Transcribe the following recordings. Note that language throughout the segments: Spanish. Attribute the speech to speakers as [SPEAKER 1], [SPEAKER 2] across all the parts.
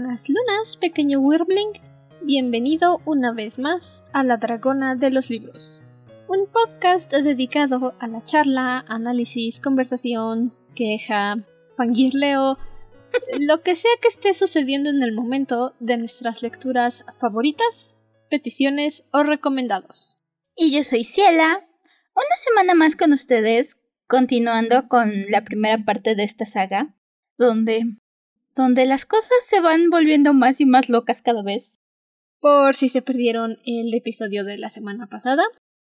[SPEAKER 1] buenas lunas, pequeño Wirbling. Bienvenido una vez más a La Dragona de los Libros, un podcast dedicado a la charla, análisis, conversación, queja, fangirleo, lo que sea que esté sucediendo en el momento de nuestras lecturas favoritas, peticiones o recomendados.
[SPEAKER 2] Y yo soy Ciela, una semana más con ustedes, continuando con la primera parte de esta saga, donde donde las cosas se van volviendo más y más locas cada vez.
[SPEAKER 1] Por si se perdieron el episodio de la semana pasada,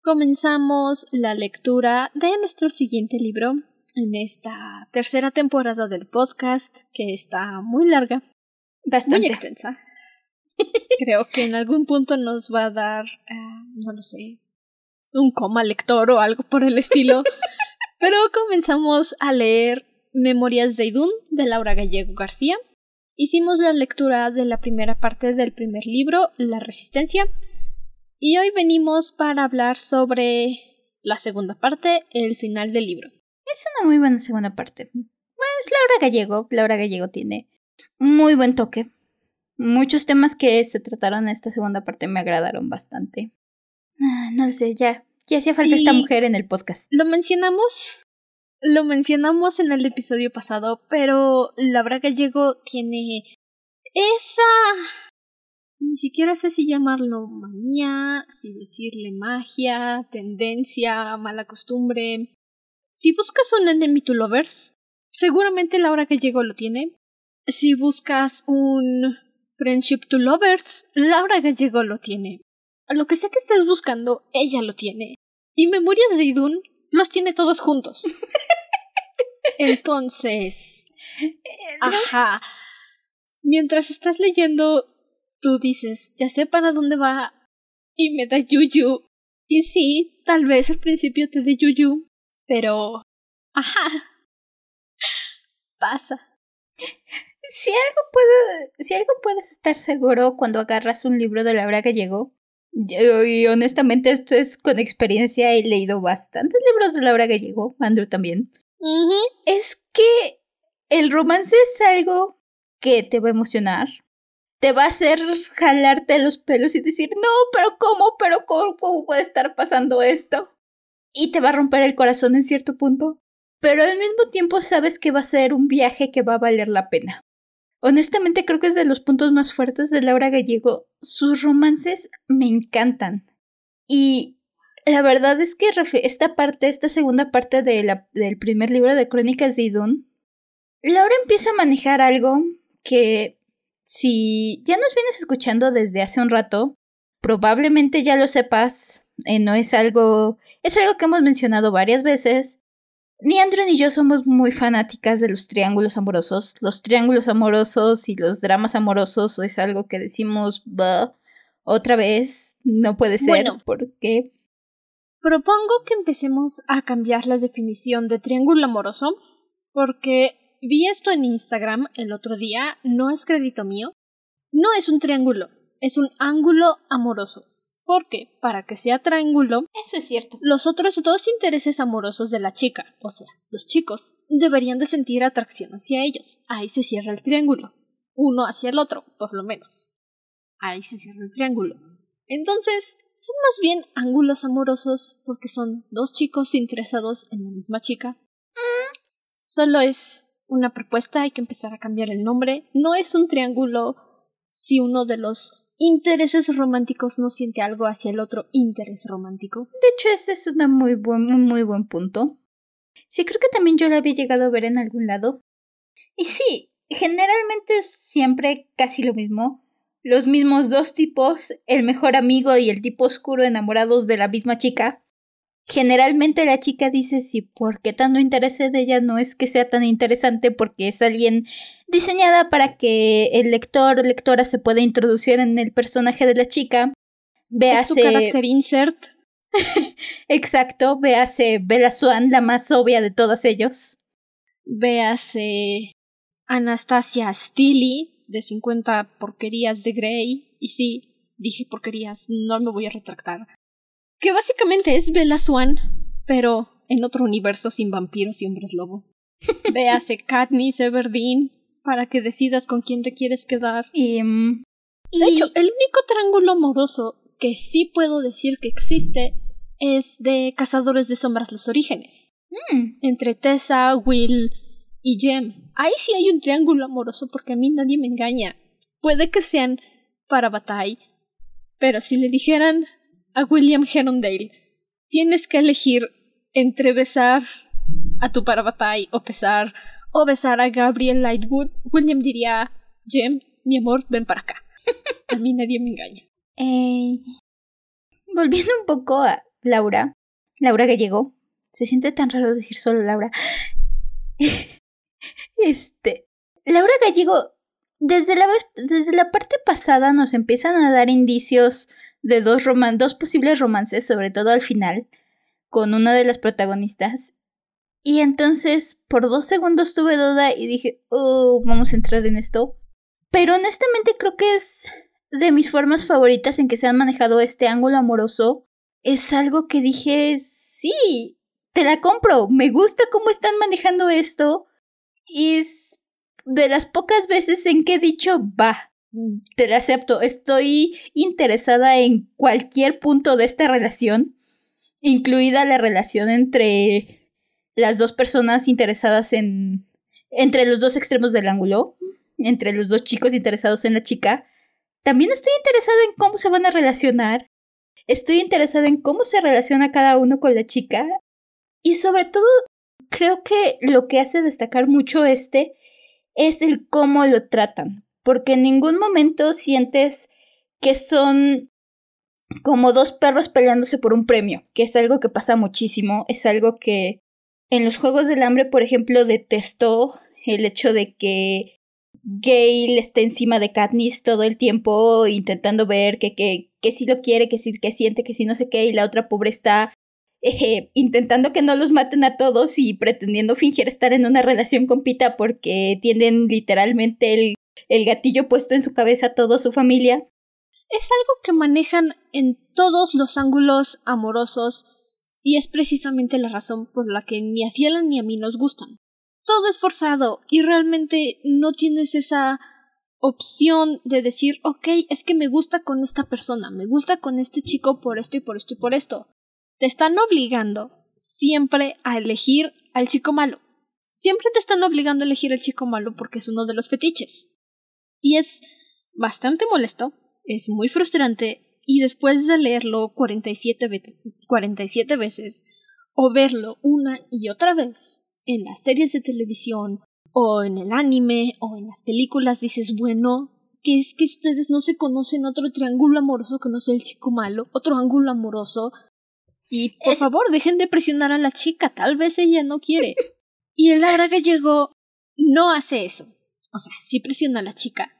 [SPEAKER 1] comenzamos la lectura de nuestro siguiente libro en esta tercera temporada del podcast, que está muy larga,
[SPEAKER 2] bastante
[SPEAKER 1] muy extensa. Creo que en algún punto nos va a dar, uh, no lo sé, un coma lector o algo por el estilo. Pero comenzamos a leer Memorias de Idún de Laura Gallego García. Hicimos la lectura de la primera parte del primer libro, La Resistencia, y hoy venimos para hablar sobre la segunda parte, el final del libro.
[SPEAKER 2] Es una muy buena segunda parte. Pues Laura Gallego, Laura Gallego tiene muy buen toque. Muchos temas que se trataron en esta segunda parte me agradaron bastante. Ah, no lo sé, ya, ya hacía falta esta mujer en el podcast.
[SPEAKER 1] Lo mencionamos lo mencionamos en el episodio pasado, pero Laura Gallego tiene esa... Ni siquiera sé si llamarlo manía, si decirle magia, tendencia, mala costumbre. Si buscas un enemy to lovers, seguramente Laura Gallego lo tiene. Si buscas un friendship to lovers, Laura Gallego lo tiene. Lo que sea que estés buscando, ella lo tiene. Y Memorias de Idun los tiene todos juntos. Entonces, ajá. Mientras estás leyendo, tú dices, ya sé para dónde va y me da yuyu. Y sí, tal vez al principio te dé yuyu, pero, ajá. Pasa.
[SPEAKER 2] Si algo puedo, si algo puedes estar seguro cuando agarras un libro de Laura Gallego, y honestamente esto es con experiencia, he leído bastantes libros de Laura Gallego, Andrew también. Es que el romance es algo que te va a emocionar, te va a hacer jalarte los pelos y decir, no, pero ¿cómo? ¿Pero cómo, cómo puede estar pasando esto? Y te va a romper el corazón en cierto punto, pero al mismo tiempo sabes que va a ser un viaje que va a valer la pena. Honestamente creo que es de los puntos más fuertes de Laura Gallego. Sus romances me encantan. Y la verdad es que esta parte, esta segunda parte de la, del primer libro de Crónicas de Idun, Laura empieza a manejar algo que si ya nos vienes escuchando desde hace un rato, probablemente ya lo sepas. Eh, no es algo, es algo que hemos mencionado varias veces, ni Andrew ni yo somos muy fanáticas de los triángulos amorosos. Los triángulos amorosos y los dramas amorosos es algo que decimos, bah, otra vez, no puede ser, bueno, porque...
[SPEAKER 1] Propongo que empecemos a cambiar la definición de triángulo amoroso, porque vi esto en Instagram el otro día, no es crédito mío. No es un triángulo, es un ángulo amoroso. Porque, para que sea triángulo,
[SPEAKER 2] eso es cierto.
[SPEAKER 1] Los otros dos intereses amorosos de la chica, o sea, los chicos, deberían de sentir atracción hacia ellos. Ahí se cierra el triángulo. Uno hacia el otro, por lo menos. Ahí se cierra el triángulo. Entonces, son más bien ángulos amorosos porque son dos chicos interesados en la misma chica. Mm. Solo es una propuesta, hay que empezar a cambiar el nombre. No es un triángulo si uno de los intereses románticos no siente algo hacia el otro interés romántico.
[SPEAKER 2] De hecho, ese es un muy buen, muy buen punto. Sí, creo que también yo lo había llegado a ver en algún lado. Y sí, generalmente es siempre casi lo mismo. Los mismos dos tipos, el mejor amigo y el tipo oscuro enamorados de la misma chica. Generalmente la chica dice si por qué tanto interés en ella no es que sea tan interesante porque es alguien diseñada para que el lector o lectora se pueda introducir en el personaje de la chica.
[SPEAKER 1] Véase... Es su carácter insert.
[SPEAKER 2] Exacto, véase Bella Swan, la más obvia de todos ellos.
[SPEAKER 1] Véase Anastasia Steely, de 50 porquerías de Grey. Y sí, dije porquerías, no me voy a retractar que básicamente es Bella Swan, pero en otro universo sin vampiros y hombres lobo. Véase Katniss Everdeen, para que decidas con quién te quieres quedar.
[SPEAKER 2] Y, mm,
[SPEAKER 1] De hecho, el único triángulo amoroso que sí puedo decir que existe es de Cazadores de Sombras Los Orígenes.
[SPEAKER 2] mm,
[SPEAKER 1] Entre Tessa, Will y Jem. Ahí sí hay un triángulo amoroso porque a mí nadie me engaña. Puede que sean para Bataille, pero si le dijeran a William Herondale, tienes que elegir entre besar a tu para Bataille o besar o besar a Gabriel Lightwood, William diría, Jem, mi amor, ven para acá. A mí nadie me engaña.
[SPEAKER 2] volviendo un poco a Laura, Laura Gallego, se siente tan raro decir solo Laura. Este, Laura Gallego, desde la, desde la parte pasada nos empiezan a dar indicios de dos, roman dos posibles romances, sobre todo al final, con una de las protagonistas. Y entonces, por dos segundos tuve duda y dije, oh, vamos a entrar en esto. Pero honestamente creo que es de mis formas favoritas en que se han manejado este ángulo amoroso. Es algo que dije, sí, te la compro, me gusta cómo están manejando esto. Y es de las pocas veces en que he dicho, va, te la acepto, estoy interesada en cualquier punto de esta relación, incluida la relación entre las dos personas interesadas en... entre los dos extremos del ángulo, entre los dos chicos interesados en la chica. También estoy interesada en cómo se van a relacionar. Estoy interesada en cómo se relaciona cada uno con la chica. Y sobre todo, creo que lo que hace destacar mucho este es el cómo lo tratan. Porque en ningún momento sientes que son como dos perros peleándose por un premio, que es algo que pasa muchísimo, es algo que en los Juegos del Hambre, por ejemplo, detestó el hecho de que Gale esté encima de Katniss todo el tiempo intentando ver que, que, que si lo quiere, que si que siente, que si no sé qué, y la otra pobre está eh, intentando que no los maten a todos y pretendiendo fingir estar en una relación con Pita porque tienen literalmente el, el gatillo puesto en su cabeza a toda su familia.
[SPEAKER 1] Es algo que manejan en todos los ángulos amorosos y es precisamente la razón por la que ni a Ciela ni a mí nos gustan. Todo es forzado y realmente no tienes esa opción de decir, ok, es que me gusta con esta persona, me gusta con este chico por esto y por esto y por esto. Te están obligando siempre a elegir al chico malo. Siempre te están obligando a elegir al chico malo porque es uno de los fetiches. Y es bastante molesto, es muy frustrante y después de leerlo 47, ve 47 veces o verlo una y otra vez en las series de televisión o en el anime o en las películas dices, bueno, que es que ustedes no se conocen otro triángulo amoroso que no sea el chico malo, otro ángulo amoroso. Y por
[SPEAKER 2] Es-
[SPEAKER 1] favor, dejen de presionar a la chica, tal vez ella no quiere. Y el Laura Gallego no hace eso. O sea, sí presiona a la chica,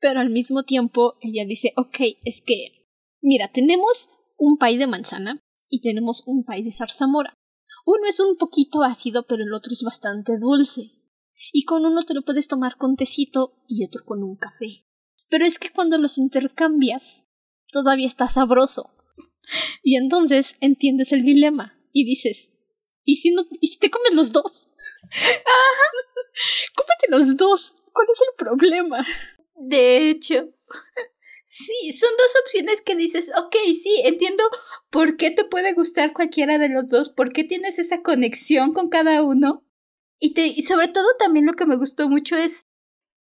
[SPEAKER 1] pero al mismo tiempo ella dice, ok, es que, mira, tenemos un pay de manzana y tenemos un pay de zarzamora. Uno es un poquito ácido, pero el otro es bastante dulce. Y con uno te lo puedes tomar con tecito y otro con un café. Pero es que cuando los intercambias, todavía está sabroso. Y entonces entiendes el dilema y dices, ¿y si, no, ¿y si te comes los dos? Cómete los dos. ¿Cuál es el problema?
[SPEAKER 2] De hecho, sí, son dos opciones que dices, ok, sí, entiendo por qué te puede gustar cualquiera de los dos, por qué tienes esa conexión con cada uno. Y, te, y sobre todo también lo que me gustó mucho es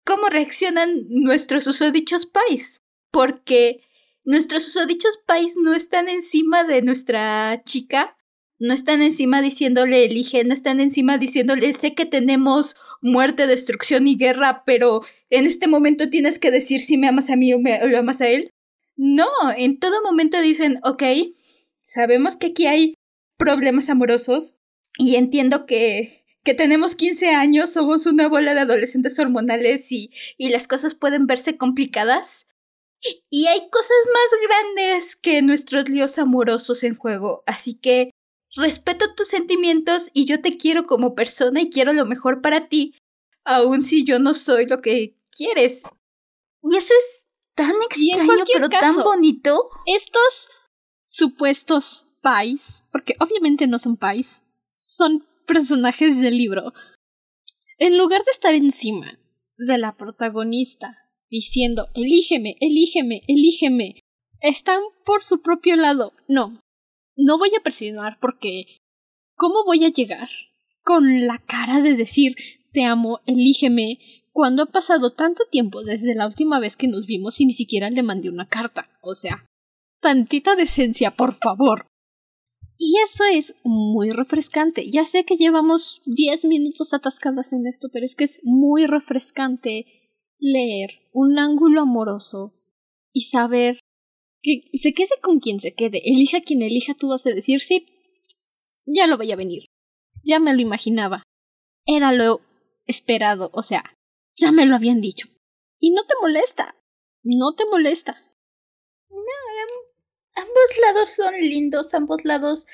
[SPEAKER 2] cómo reaccionan nuestros susodichos pais. Porque nuestros susodichos pais no están encima de nuestra chica, no están encima diciéndole elige, no están encima diciéndole sé que tenemos muerte, destrucción y guerra, pero en este momento tienes que decir si me amas a mí o, me, lo amas a él. No, en todo momento dicen, ok, sabemos que aquí hay problemas amorosos y entiendo que, que tenemos 15 años, somos una bola de adolescentes hormonales y, y las cosas pueden verse complicadas. Y hay cosas más grandes que nuestros líos amorosos en juego, así que respeto tus sentimientos y yo te quiero como persona y quiero lo mejor para ti, aun si yo no soy lo que quieres. Y eso es tan extraño, pero tan bonito.
[SPEAKER 1] Estos supuestos pais, porque obviamente no son pais, son personajes del libro. En lugar de estar encima de la protagonista diciendo elígeme, elígeme, elígeme, están por su propio lado. No, no voy a presionar porque ¿cómo voy a llegar con la cara de decir te amo, elígeme, cuando ha pasado tanto tiempo desde la última vez que nos vimos y ni siquiera le mandé una carta? O sea, tantita decencia, por favor. Y eso es muy refrescante. Ya sé que llevamos diez minutos atascadas en esto, pero es que es muy refrescante leer un ángulo amoroso y saber que se quede con quien se quede, elija quien elija, tú vas a decir sí, ya lo voy a venir. Ya me lo imaginaba. Era lo esperado, o sea, ya me lo habían dicho. Y no te molesta. No te molesta.
[SPEAKER 2] No, ambos lados son lindos, ambos lados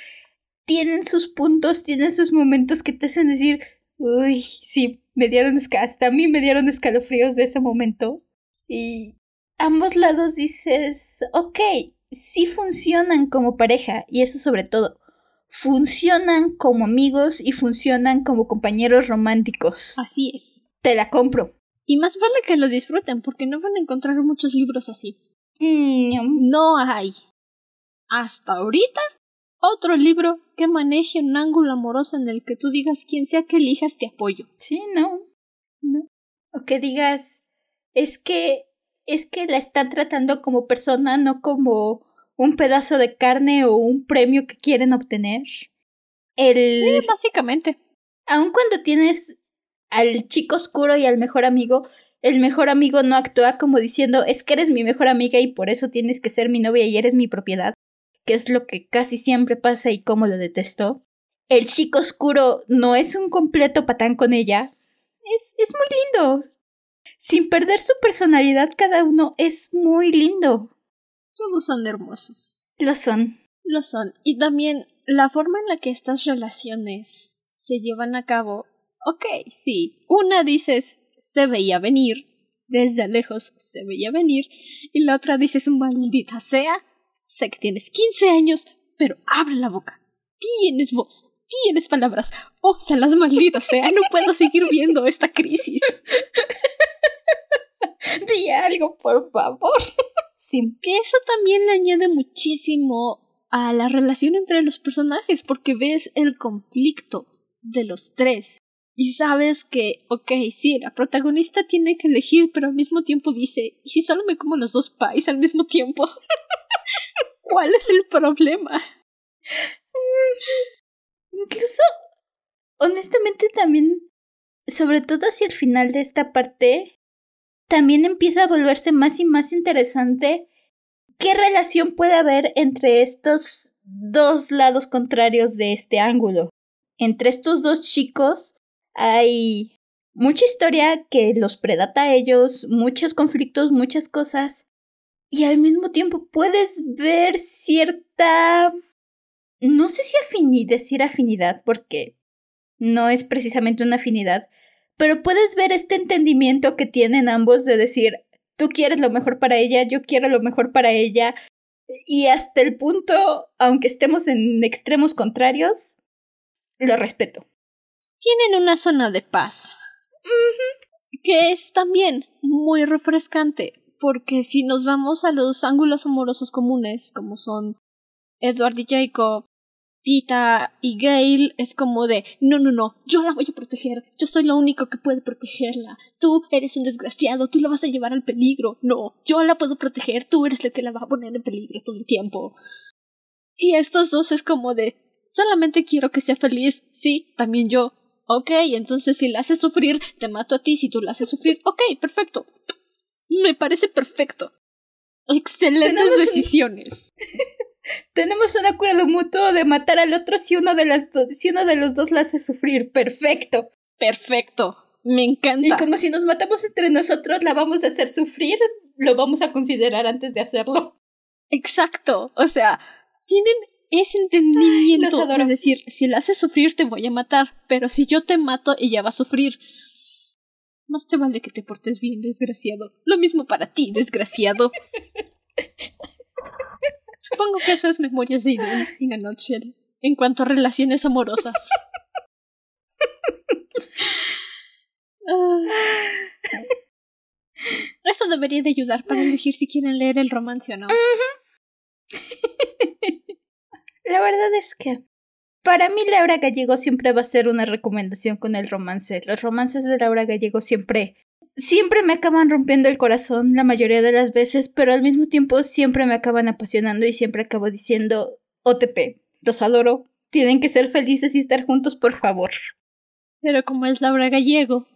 [SPEAKER 2] tienen sus puntos, tienen sus momentos que te hacen decir, uy, sí, me dieron hasta a mí me dieron escalofríos de ese momento. Y ambos lados dices, ok, sí funcionan como pareja, y eso sobre todo, funcionan como amigos y funcionan como compañeros románticos.
[SPEAKER 1] Así es.
[SPEAKER 2] Te la compro.
[SPEAKER 1] Y más vale que lo disfruten, porque no van a encontrar muchos libros así.
[SPEAKER 2] Mm,
[SPEAKER 1] no hay. Hasta ahorita, otro libro que maneje un ángulo amoroso en el que tú digas quien sea que elijas te apoyo.
[SPEAKER 2] Sí, no. No. O que digas, es que es que la están tratando como persona, no como un pedazo de carne o un premio que quieren obtener. El...
[SPEAKER 1] Sí, básicamente.
[SPEAKER 2] Aun cuando tienes al chico oscuro y al mejor amigo, el mejor amigo no actúa como diciendo es que eres mi mejor amiga y por eso tienes que ser mi novia y eres mi propiedad, que es lo que casi siempre pasa y como lo detesto. El chico oscuro no es un completo patán con ella. Es, es muy lindo sin perder su personalidad cada uno es muy lindo.
[SPEAKER 1] Todos son hermosos.
[SPEAKER 2] Lo son.
[SPEAKER 1] Lo son. Y también la forma en la que estas relaciones se llevan a cabo. Ok, sí. Una dices se veía venir. Desde lejos se veía venir. Y la otra dices maldita sea. Sé que tienes 15 años, pero abre la boca. Tienes voz. Tienes palabras. Oh, las malditas sea. No puedo seguir viendo esta crisis.
[SPEAKER 2] Di algo, por favor.
[SPEAKER 1] Sí. Que eso también le añade muchísimo a la relación entre los personajes, porque ves el conflicto de los tres. Y sabes que, ok, sí, la protagonista tiene que elegir, pero al mismo tiempo dice, ¿y si solo me como los dos pais al mismo tiempo? ¿Cuál es el problema?
[SPEAKER 2] Incluso, honestamente también, sobre todo hacia el final de esta parte, también empieza a volverse más y más interesante qué relación puede haber entre estos dos lados contrarios de este ángulo. Entre estos dos chicos hay mucha historia que los predata a ellos, muchos conflictos, muchas cosas, y al mismo tiempo puedes ver cierta... no sé si afinidad, decir afinidad, porque no es precisamente una afinidad, pero puedes ver este entendimiento que tienen ambos de decir, tú quieres lo mejor para ella, yo quiero lo mejor para ella, y hasta el punto, aunque estemos en extremos contrarios, lo respeto.
[SPEAKER 1] Tienen una zona de paz. Que es también muy refrescante, porque si nos vamos a los ángulos amorosos comunes, como son Edward y Jacob, Pita y Gail es como de no, no, no, yo la voy a proteger, yo soy lo único que puede protegerla, tú eres un desgraciado, tú la vas a llevar al peligro, no, yo la puedo proteger, tú eres el que la va a poner en peligro todo el tiempo. Y estos dos es como de solamente quiero que sea feliz, sí, también yo. Ok, entonces si la haces sufrir, te mato a ti, si tú la haces sufrir, ok, perfecto. Me parece perfecto. Excelentes decisiones.
[SPEAKER 2] Tenemos un acuerdo mutuo de matar al otro si uno de las si uno de los dos la hace sufrir. Perfecto.
[SPEAKER 1] Perfecto. Me encanta.
[SPEAKER 2] Y como si nos matamos entre nosotros, la vamos a hacer sufrir, lo vamos a considerar antes de hacerlo.
[SPEAKER 1] Exacto. O sea, tienen ese entendimiento de decir, si la haces sufrir te voy a matar, pero si yo te mato ella va a sufrir. Más te vale que te portes bien, desgraciado. Lo mismo para ti, desgraciado. Supongo que eso es Memorias de Idun en a en cuanto a relaciones amorosas. Eso debería de ayudar para elegir si quieren leer el romance o no.
[SPEAKER 2] La verdad es que para mí Laura Gallego siempre va a ser una recomendación con el romance. Los romances de Laura Gallego siempre siempre me acaban rompiendo el corazón la mayoría de las veces, pero al mismo tiempo siempre me acaban apasionando y siempre acabo diciendo OTP, los adoro, tienen que ser felices y estar juntos, por favor.
[SPEAKER 1] Pero como es Laura Gallego.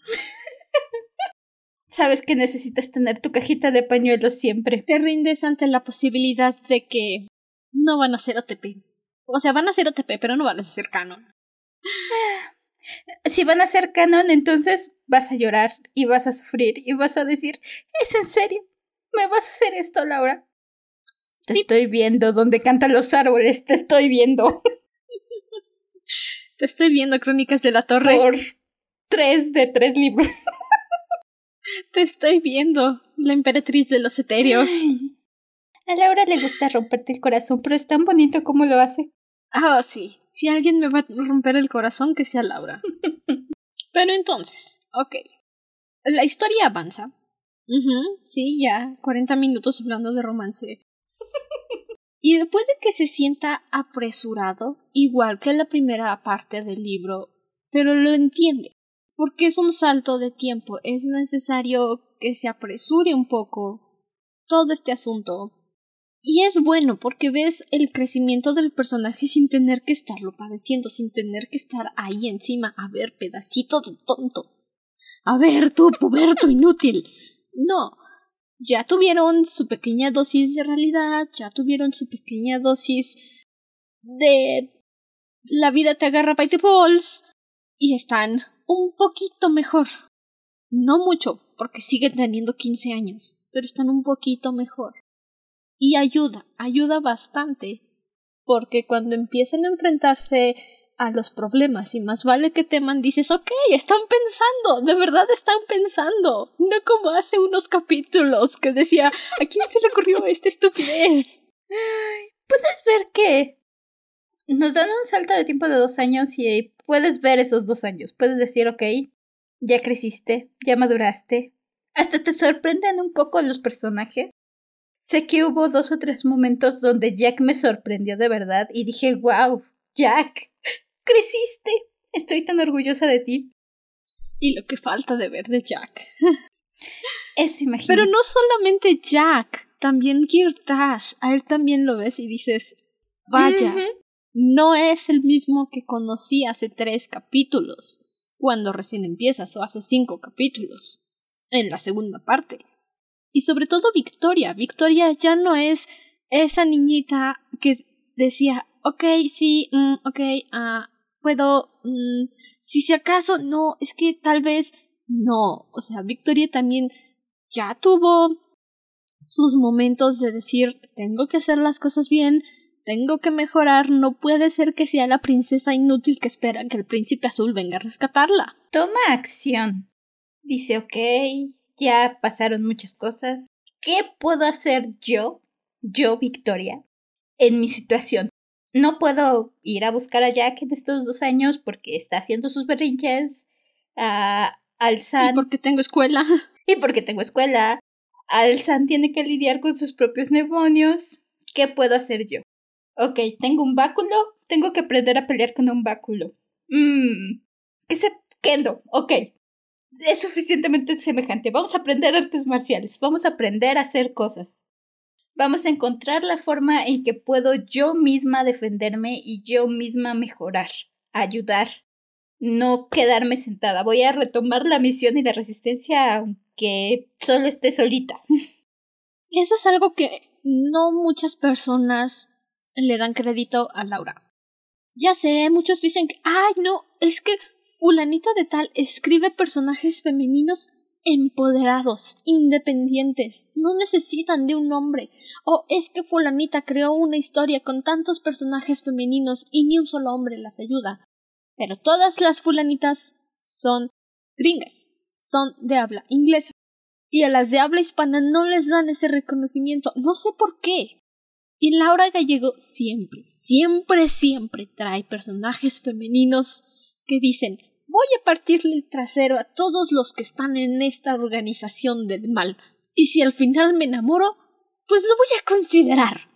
[SPEAKER 2] Sabes que necesitas tener tu cajita de pañuelos siempre.
[SPEAKER 1] Te rindes ante la posibilidad de que no van a ser OTP. O sea, van a ser OTP, pero no van a ser canon.
[SPEAKER 2] Si van a ser canon, entonces vas a llorar y vas a sufrir y vas a decir, ¿es en serio? ¿Me vas a hacer esto, Laura? Te estoy viendo donde cantan los árboles, te estoy viendo.
[SPEAKER 1] Te estoy viendo, Crónicas de la Torre.
[SPEAKER 2] Por tres de tres libros.
[SPEAKER 1] Te estoy viendo, la emperatriz de los etéreos.
[SPEAKER 2] A Laura le gusta romperte el corazón, pero es tan bonito como lo hace.
[SPEAKER 1] Ah, sí. Si alguien me va a romper el corazón, que sea Laura. Pero entonces, ok. La historia avanza. sí, ya. 40 minutos hablando de romance. Y puede que se sienta apresurado, igual que la primera parte del libro, pero lo entiende, porque es un salto de tiempo, es necesario que se apresure un poco todo este asunto y es bueno porque ves el crecimiento del personaje sin tener que estarlo padeciendo, sin tener que estar ahí encima. A ver, pedacito de tonto. A ver, tú, puberto inútil. No. Ya tuvieron su pequeña dosis de realidad, ya tuvieron su pequeña dosis de la vida te agarra by the balls y están un poquito mejor. No mucho, porque siguen teniendo 15 años, pero están un poquito mejor. Y ayuda, ayuda bastante, porque cuando empiezan a enfrentarse a los problemas y más vale que teman, dices, ok, están pensando, de verdad están pensando, no como hace unos capítulos que decía, ¿a quién se le ocurrió esta estupidez?
[SPEAKER 2] Puedes ver que nos dan un salto de tiempo de dos años y puedes ver esos dos años, puedes decir, ok, ya creciste, ya maduraste, hasta te sorprenden un poco los personajes Sé que hubo dos o tres momentos donde Jack me sorprendió de verdad y dije, wow, Jack, creciste. Estoy tan orgullosa de ti.
[SPEAKER 1] Y lo que falta de ver de Jack.
[SPEAKER 2] Es imagínate.
[SPEAKER 1] Pero no solamente Jack, también Kirtash. A él también lo ves y dices, vaya, no es el mismo que conocí hace tres capítulos, cuando recién empiezas, o hace cinco capítulos, en la segunda parte. Y sobre todo Victoria. Victoria ya no es esa niñita que decía, ok, sí, mm, ok, ah, puedo, mm, si si acaso, no, es que tal vez no. O sea, Victoria también ya tuvo sus momentos de decir, tengo que hacer las cosas bien, tengo que mejorar, no puede ser que sea la princesa inútil que espera que el príncipe azul venga a rescatarla.
[SPEAKER 2] Toma acción. Dice, ok, ya pasaron muchas cosas. ¿Qué puedo hacer yo, yo, Victoria, en mi situación? No puedo ir a buscar a Jack en estos dos años porque está haciendo sus berrinches. Uh, Alzan.
[SPEAKER 1] Y porque tengo escuela.
[SPEAKER 2] Y porque tengo escuela. Alzan tiene que lidiar con sus propios demonios. ¿Qué puedo hacer yo? Ok, tengo un báculo. Tengo que aprender a pelear con un báculo. Mmm. ¿Qué se. Kendo. Ok es suficientemente semejante. Vamos a aprender artes marciales, vamos a aprender a hacer cosas. Vamos a encontrar la forma en que puedo yo misma defenderme y yo misma mejorar, ayudar, no quedarme sentada. Voy a retomar la misión y la resistencia aunque solo esté solita.
[SPEAKER 1] Eso es algo que no muchas personas le dan crédito a Laura. Ya sé, muchos dicen que, ay, no, es que fulanita de tal escribe personajes femeninos empoderados, independientes, no necesitan de un hombre. O es que fulanita creó una historia con tantos personajes femeninos y ni un solo hombre las ayuda. Pero todas las fulanitas son gringas, son de habla inglesa. Y a las de habla hispana no les dan ese reconocimiento. No sé por qué. Y Laura Gallego siempre, siempre, siempre trae personajes femeninos que dicen, voy a partirle el trasero a todos los que están en esta organización del mal. Y si al final me enamoro, pues lo voy a considerar.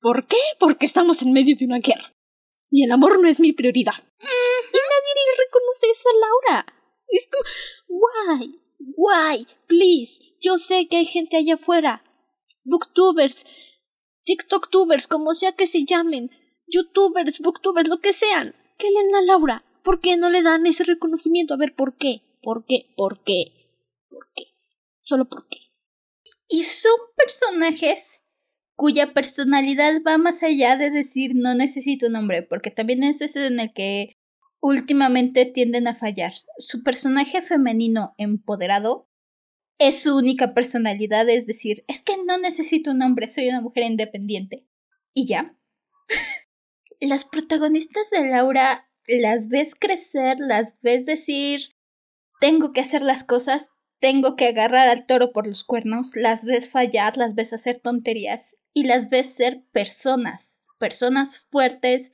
[SPEAKER 1] ¿Por qué? Porque estamos en medio de una guerra. Y el amor no es mi prioridad. Y nadie le reconoce eso a Laura. Es como, why, why, please. Yo sé que hay gente allá afuera. Booktubers, TikToktubers, como sea que se llamen. Youtubers, Booktubers, lo que sean. ¿Qué leen a Laura? ¿Por qué no le dan ese reconocimiento? A ver, ¿por qué? ¿Por qué? ¿Por qué? ¿Por qué? Solo por qué.
[SPEAKER 2] Y son personajes cuya personalidad va más allá de decir no necesito un hombre, porque también eso es en el que últimamente tienden a fallar. Su personaje femenino empoderado es su única personalidad, es decir, es que no necesito un hombre, soy una mujer independiente. Y ya. Las protagonistas de Laura las ves crecer, las ves decir, tengo que hacer las cosas, tengo que agarrar al toro por los cuernos, las ves fallar, las ves hacer tonterías y las ves ser personas, personas fuertes,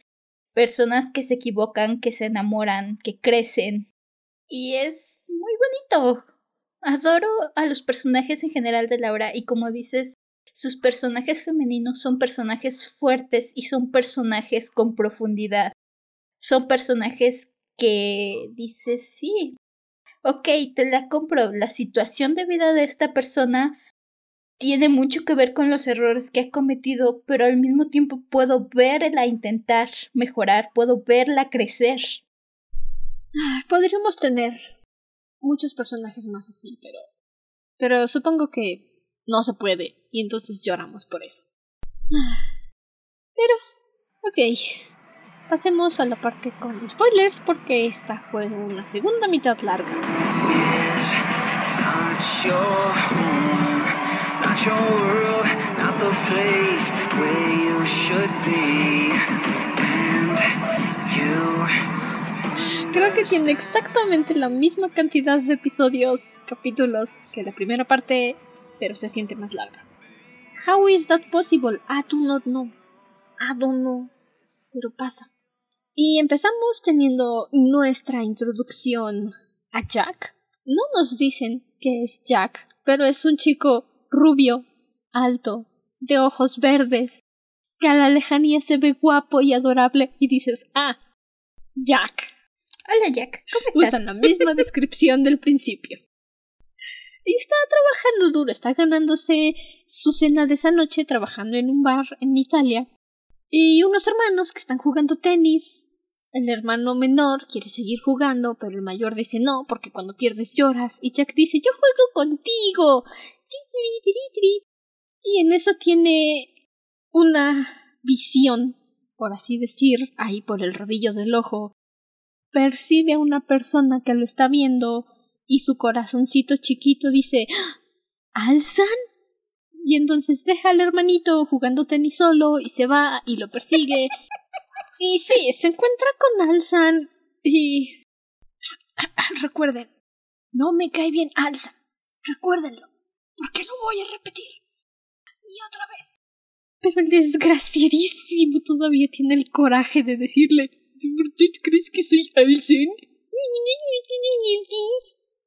[SPEAKER 2] personas que se equivocan, que se enamoran, que crecen. Y es muy bonito. Adoro a los personajes en general de Laura y como dices, sus personajes femeninos son personajes fuertes y son personajes con profundidad son personajes que dices, sí, ok, te la compro, la situación de vida de esta persona tiene mucho que ver con los errores que ha cometido, pero al mismo tiempo puedo verla intentar mejorar, puedo verla crecer.
[SPEAKER 1] Podríamos tener muchos personajes más así, pero... Pero supongo que no se puede, y entonces lloramos por eso. Pero... Ok, pasemos a la parte con spoilers porque esta fue una segunda mitad larga. Creo que tiene exactamente la misma cantidad de episodios, capítulos que la primera parte, pero se siente más larga. How is that possible? I do not know. I don't know. Pero pasa. Y empezamos teniendo nuestra introducción a Jack. No nos dicen que es Jack, pero es un chico rubio, alto, de ojos verdes, que a la lejanía se ve guapo y adorable y dices, ah, Jack.
[SPEAKER 2] Hola Jack, ¿cómo
[SPEAKER 1] estás? Usan la misma descripción del principio. Y está trabajando duro, está ganándose su cena de esa noche trabajando en un bar en Italia. Y unos hermanos que están jugando tenis el hermano menor quiere seguir jugando, pero el mayor dice no, porque cuando pierdes lloras. Y Jack dice yo juego contigo. Y en eso tiene una visión, por así decir, ahí por el rabillo del ojo. Percibe a una persona que lo está viendo y su corazoncito chiquito dice ¿Alzan? Y entonces deja al hermanito jugando tenis solo y se va y lo persigue y sí, se encuentra con Alsan y... Recuerden, no me cae bien Alsan. Recuérdenlo. ¿Por qué lo voy a repetir? Y otra vez. Pero el desgraciadísimo todavía tiene el coraje de decirle, ¿de verdad crees que soy Alsan?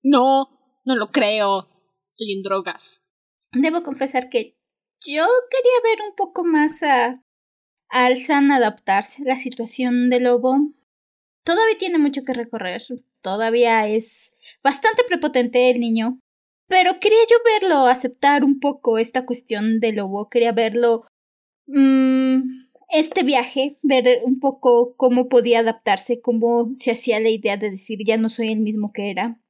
[SPEAKER 1] No, no lo creo. Estoy en drogas.
[SPEAKER 2] Debo confesar que yo quería ver un poco más a alzan adaptarse a la situación de lobo. Todavía tiene mucho que recorrer, todavía es bastante prepotente el niño, pero quería yo verlo aceptar un poco esta cuestión de lobo, quería verlo mmm, este viaje, ver un poco cómo podía adaptarse, cómo se hacía la idea de decir ya no soy el mismo que era.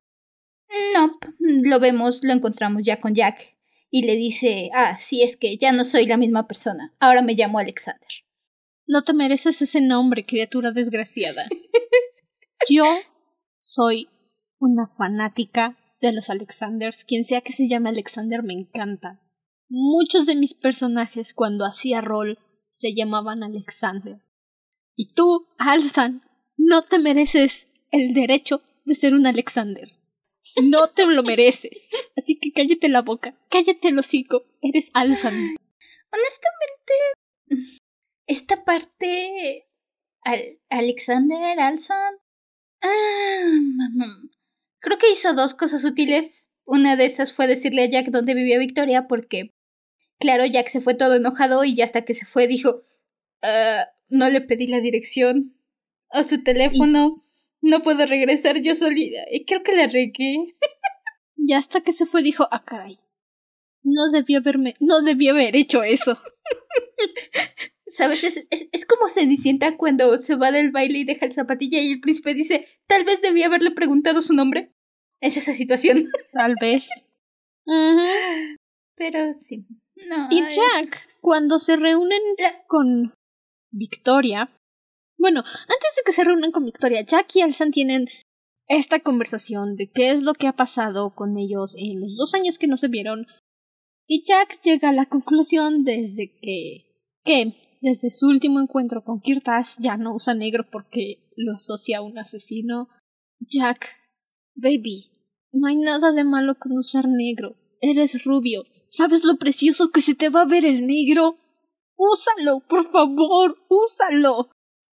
[SPEAKER 2] No, lo vemos, lo encontramos ya con Jack y le dice, ah, sí es que ya no soy la misma persona, ahora me llamo Alexander.
[SPEAKER 1] No te mereces ese nombre, criatura desgraciada. Yo soy una fanática de los Alexanders. Quien sea que se llame Alexander me encanta. Muchos de mis personajes cuando hacía rol se llamaban Alexander. Y tú, Alsan, no te mereces el derecho de ser un Alexander. No te lo mereces. Así que cállate la boca, cállate el hocico, eres Alsan.
[SPEAKER 2] Honestamente, esta parte, Alexander, Alsan, Ah, creo que hizo dos cosas útiles. Una de esas fue decirle a Jack dónde vivía Victoria porque, claro, Jack se fue todo enojado y hasta que se fue dijo, ah, no le pedí la dirección a su teléfono, no puedo regresar yo solita. Creo que la regué.
[SPEAKER 1] y hasta que se fue dijo, ah, caray, no debía haberme, no debía haber hecho eso.
[SPEAKER 2] ¿Sabes? Es, es, como Cenicienta cuando se va del baile y deja el zapatilla y el príncipe dice, tal vez debía haberle preguntado su nombre. Es esa situación.
[SPEAKER 1] Tal vez.
[SPEAKER 2] Pero sí. No,
[SPEAKER 1] y Jack, cuando se reúnen con Victoria. Bueno, antes de que se reúnan con Victoria, Jack y Elsan tienen esta conversación de qué es lo que ha pasado con ellos en los dos años que no se vieron. Y Jack llega a la conclusión desde que. que desde su último encuentro con Kirtash ya no usa negro porque lo asocia a un asesino. Jack, baby, no hay nada de malo con usar negro. Eres rubio. ¿Sabes lo precioso que se te va a ver el negro? Úsalo, por favor, úsalo.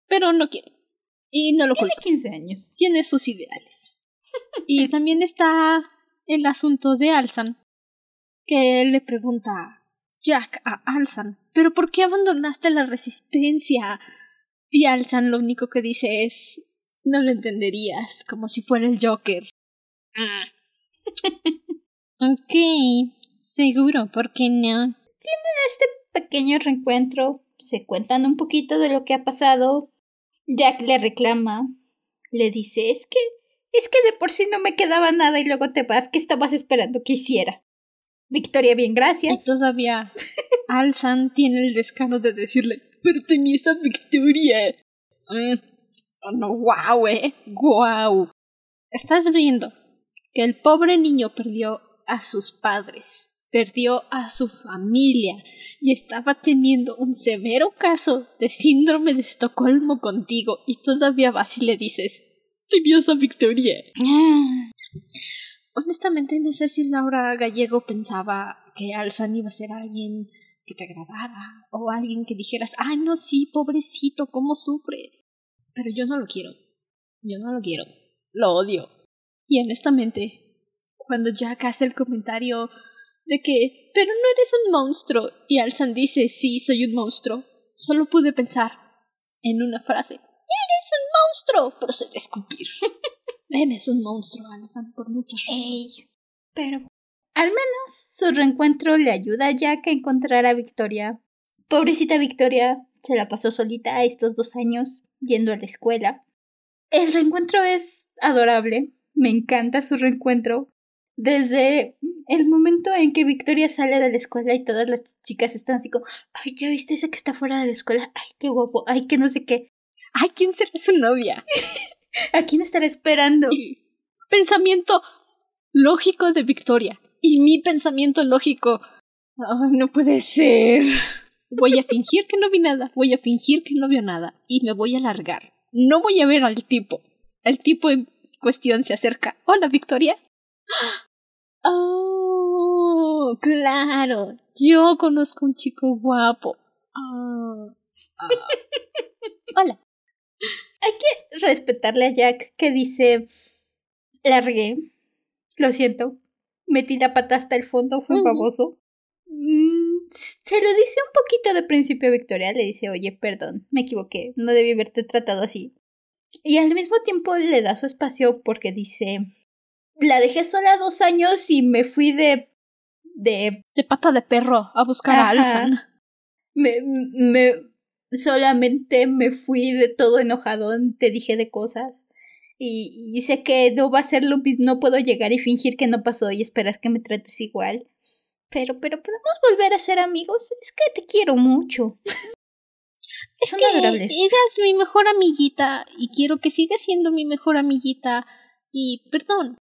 [SPEAKER 1] Pero no quiere. Y no lo
[SPEAKER 2] Tiene 15 años.
[SPEAKER 1] Tiene sus ideales. y también está el asunto de Alsan, que le pregunta Jack a Alsan, ¿pero por qué abandonaste la resistencia? Y Alsan lo único que dice es, no lo entenderías, como si fuera el Joker. Ah. ok, seguro, ¿por qué no?
[SPEAKER 2] Tienen este pequeño reencuentro, se cuentan un poquito de lo que ha pasado. Jack le reclama, le dice, es que, es que de por sí no me quedaba nada y luego te vas, ¿qué estabas esperando que hiciera? Victoria, bien, gracias.
[SPEAKER 1] Y todavía Alsan tiene el descaro de decirle, pertenece a Victoria. Mm, oh, no, guau, eh, guau. Estás viendo que el pobre niño perdió a sus padres, perdió a su familia y estaba teniendo un severo caso de síndrome de Estocolmo contigo y todavía vas y le dices, tenías a Victoria. Ah. Honestamente no sé si Laura Gallego pensaba que Alsan iba a ser alguien que te agradara o alguien que dijeras, ay no, sí, pobrecito, cómo sufre. Pero yo no lo quiero. Yo no lo quiero. Lo odio. Y honestamente, cuando Jack hace el comentario de que, pero no eres un monstruo, y Alsan dice, sí, soy un monstruo, solo pude pensar en una frase, eres un monstruo, pero se escupir. Eres un monstruo, Alison, por muchas razones.
[SPEAKER 2] pero al menos su reencuentro le ayuda a Jack a encontrar a Victoria. Pobrecita Victoria se la pasó solita estos dos años yendo a la escuela. El reencuentro es adorable. Me encanta su reencuentro. Desde el momento en que Victoria sale de la escuela y todas las chicas están así como, ay, ya viste ese que está fuera de la escuela, ay, qué guapo, ay, que no sé qué.
[SPEAKER 1] Ay, ¿quién será su novia?
[SPEAKER 2] ¿A quién estará esperando?
[SPEAKER 1] pensamiento lógico de Victoria. Y mi pensamiento lógico. Ay, no puede ser. Voy a fingir que no vi nada. Voy a fingir que no vio nada. Y me voy a largar. No voy a ver al tipo. El tipo en cuestión se acerca. Hola, Victoria. Oh, claro. Yo conozco un chico guapo. Ah, ah. Hola.
[SPEAKER 2] Hay que respetarle a Jack que dice, largué, lo siento, metí la pata hasta el fondo, fue famoso. Mm, se lo dice un poquito de principio a Victoria, le dice, oye, perdón, me equivoqué, no debí haberte tratado así. Y al mismo tiempo le da su espacio porque dice, la dejé sola dos años y me fui de... de...
[SPEAKER 1] de pata de perro a buscar a Alison.
[SPEAKER 2] Me, me, solamente me fui de todo enojado, te dije de cosas. Y, sé que no va a ser lo mismo, no puedo llegar y fingir que no pasó y esperar que me trates igual. Pero, pero podemos volver a ser amigos. Es que te quiero mucho.
[SPEAKER 1] Es que ella es mi mejor amiguita y quiero que siga siendo mi mejor amiguita. Y perdón,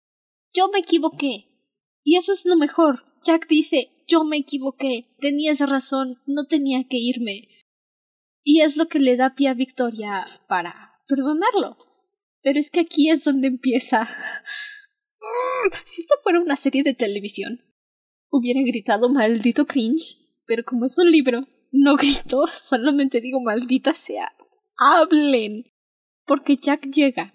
[SPEAKER 1] yo me equivoqué. Y eso es lo mejor. Jack dice, yo me equivoqué, tenías razón, no tenía que irme. Y es lo que le da pie a Victoria para perdonarlo. Pero es que aquí es donde empieza. Si esto fuera una serie de televisión, hubiera gritado maldito cringe, pero como es un libro, no grito, solamente digo maldita sea. Hablen. Porque Jack llega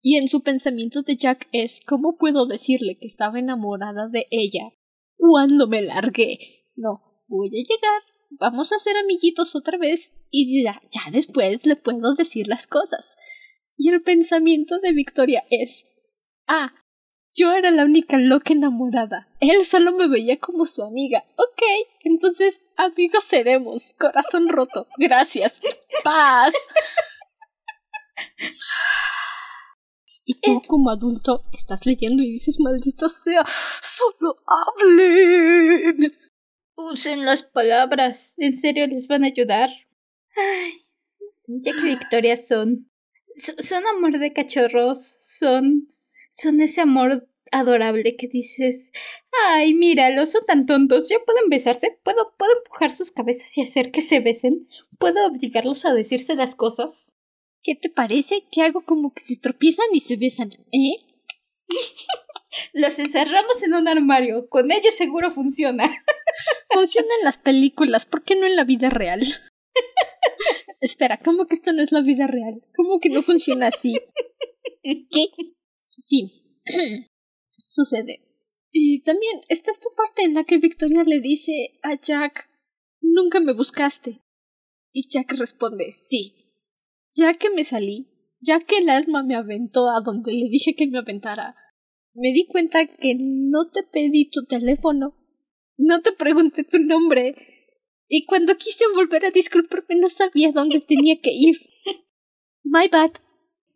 [SPEAKER 1] Y en su pensamiento de Jack es ¿cómo puedo decirle que estaba enamorada de ella cuando me largué? No, voy a llegar, vamos a ser amiguitos otra vez y ya, ya después le puedo decir las cosas. Y el pensamiento de Victoria es Ah, yo era la única loca enamorada. Él solo me veía como su amiga. Ok, entonces amigos seremos. Corazón roto. Gracias. Paz. Y tú como adulto estás leyendo y dices, maldito sea, solo hablen.
[SPEAKER 2] Usen las palabras. En serio les van a ayudar. Ay, ya que Victoria son. Son amor de cachorros. Son son ese amor adorable que dices, ay, míralos, son tan tontos, ya pueden besarse, puedo, puedo empujar sus cabezas y hacer que se besen, puedo obligarlos a decirse las cosas.
[SPEAKER 1] ¿Qué te parece? Que hago como que se tropiezan y se besan, ¿eh?
[SPEAKER 2] Los encerramos en un armario, con ellos seguro funciona.
[SPEAKER 1] funciona en las películas, ¿por qué no en la vida real? Espera, ¿cómo que esto no es la vida real? ¿Cómo que no funciona así? ¿Qué? Sí, sucede. Y también está esta parte en la que Victoria le dice a Jack, nunca me buscaste. Y Jack responde, sí. Ya que me salí, ya que el alma me aventó a donde le dije que me aventara, me di cuenta que no te pedí tu teléfono, no te pregunté tu nombre, y cuando quise volver a disculparme no sabía dónde tenía que ir. My bad.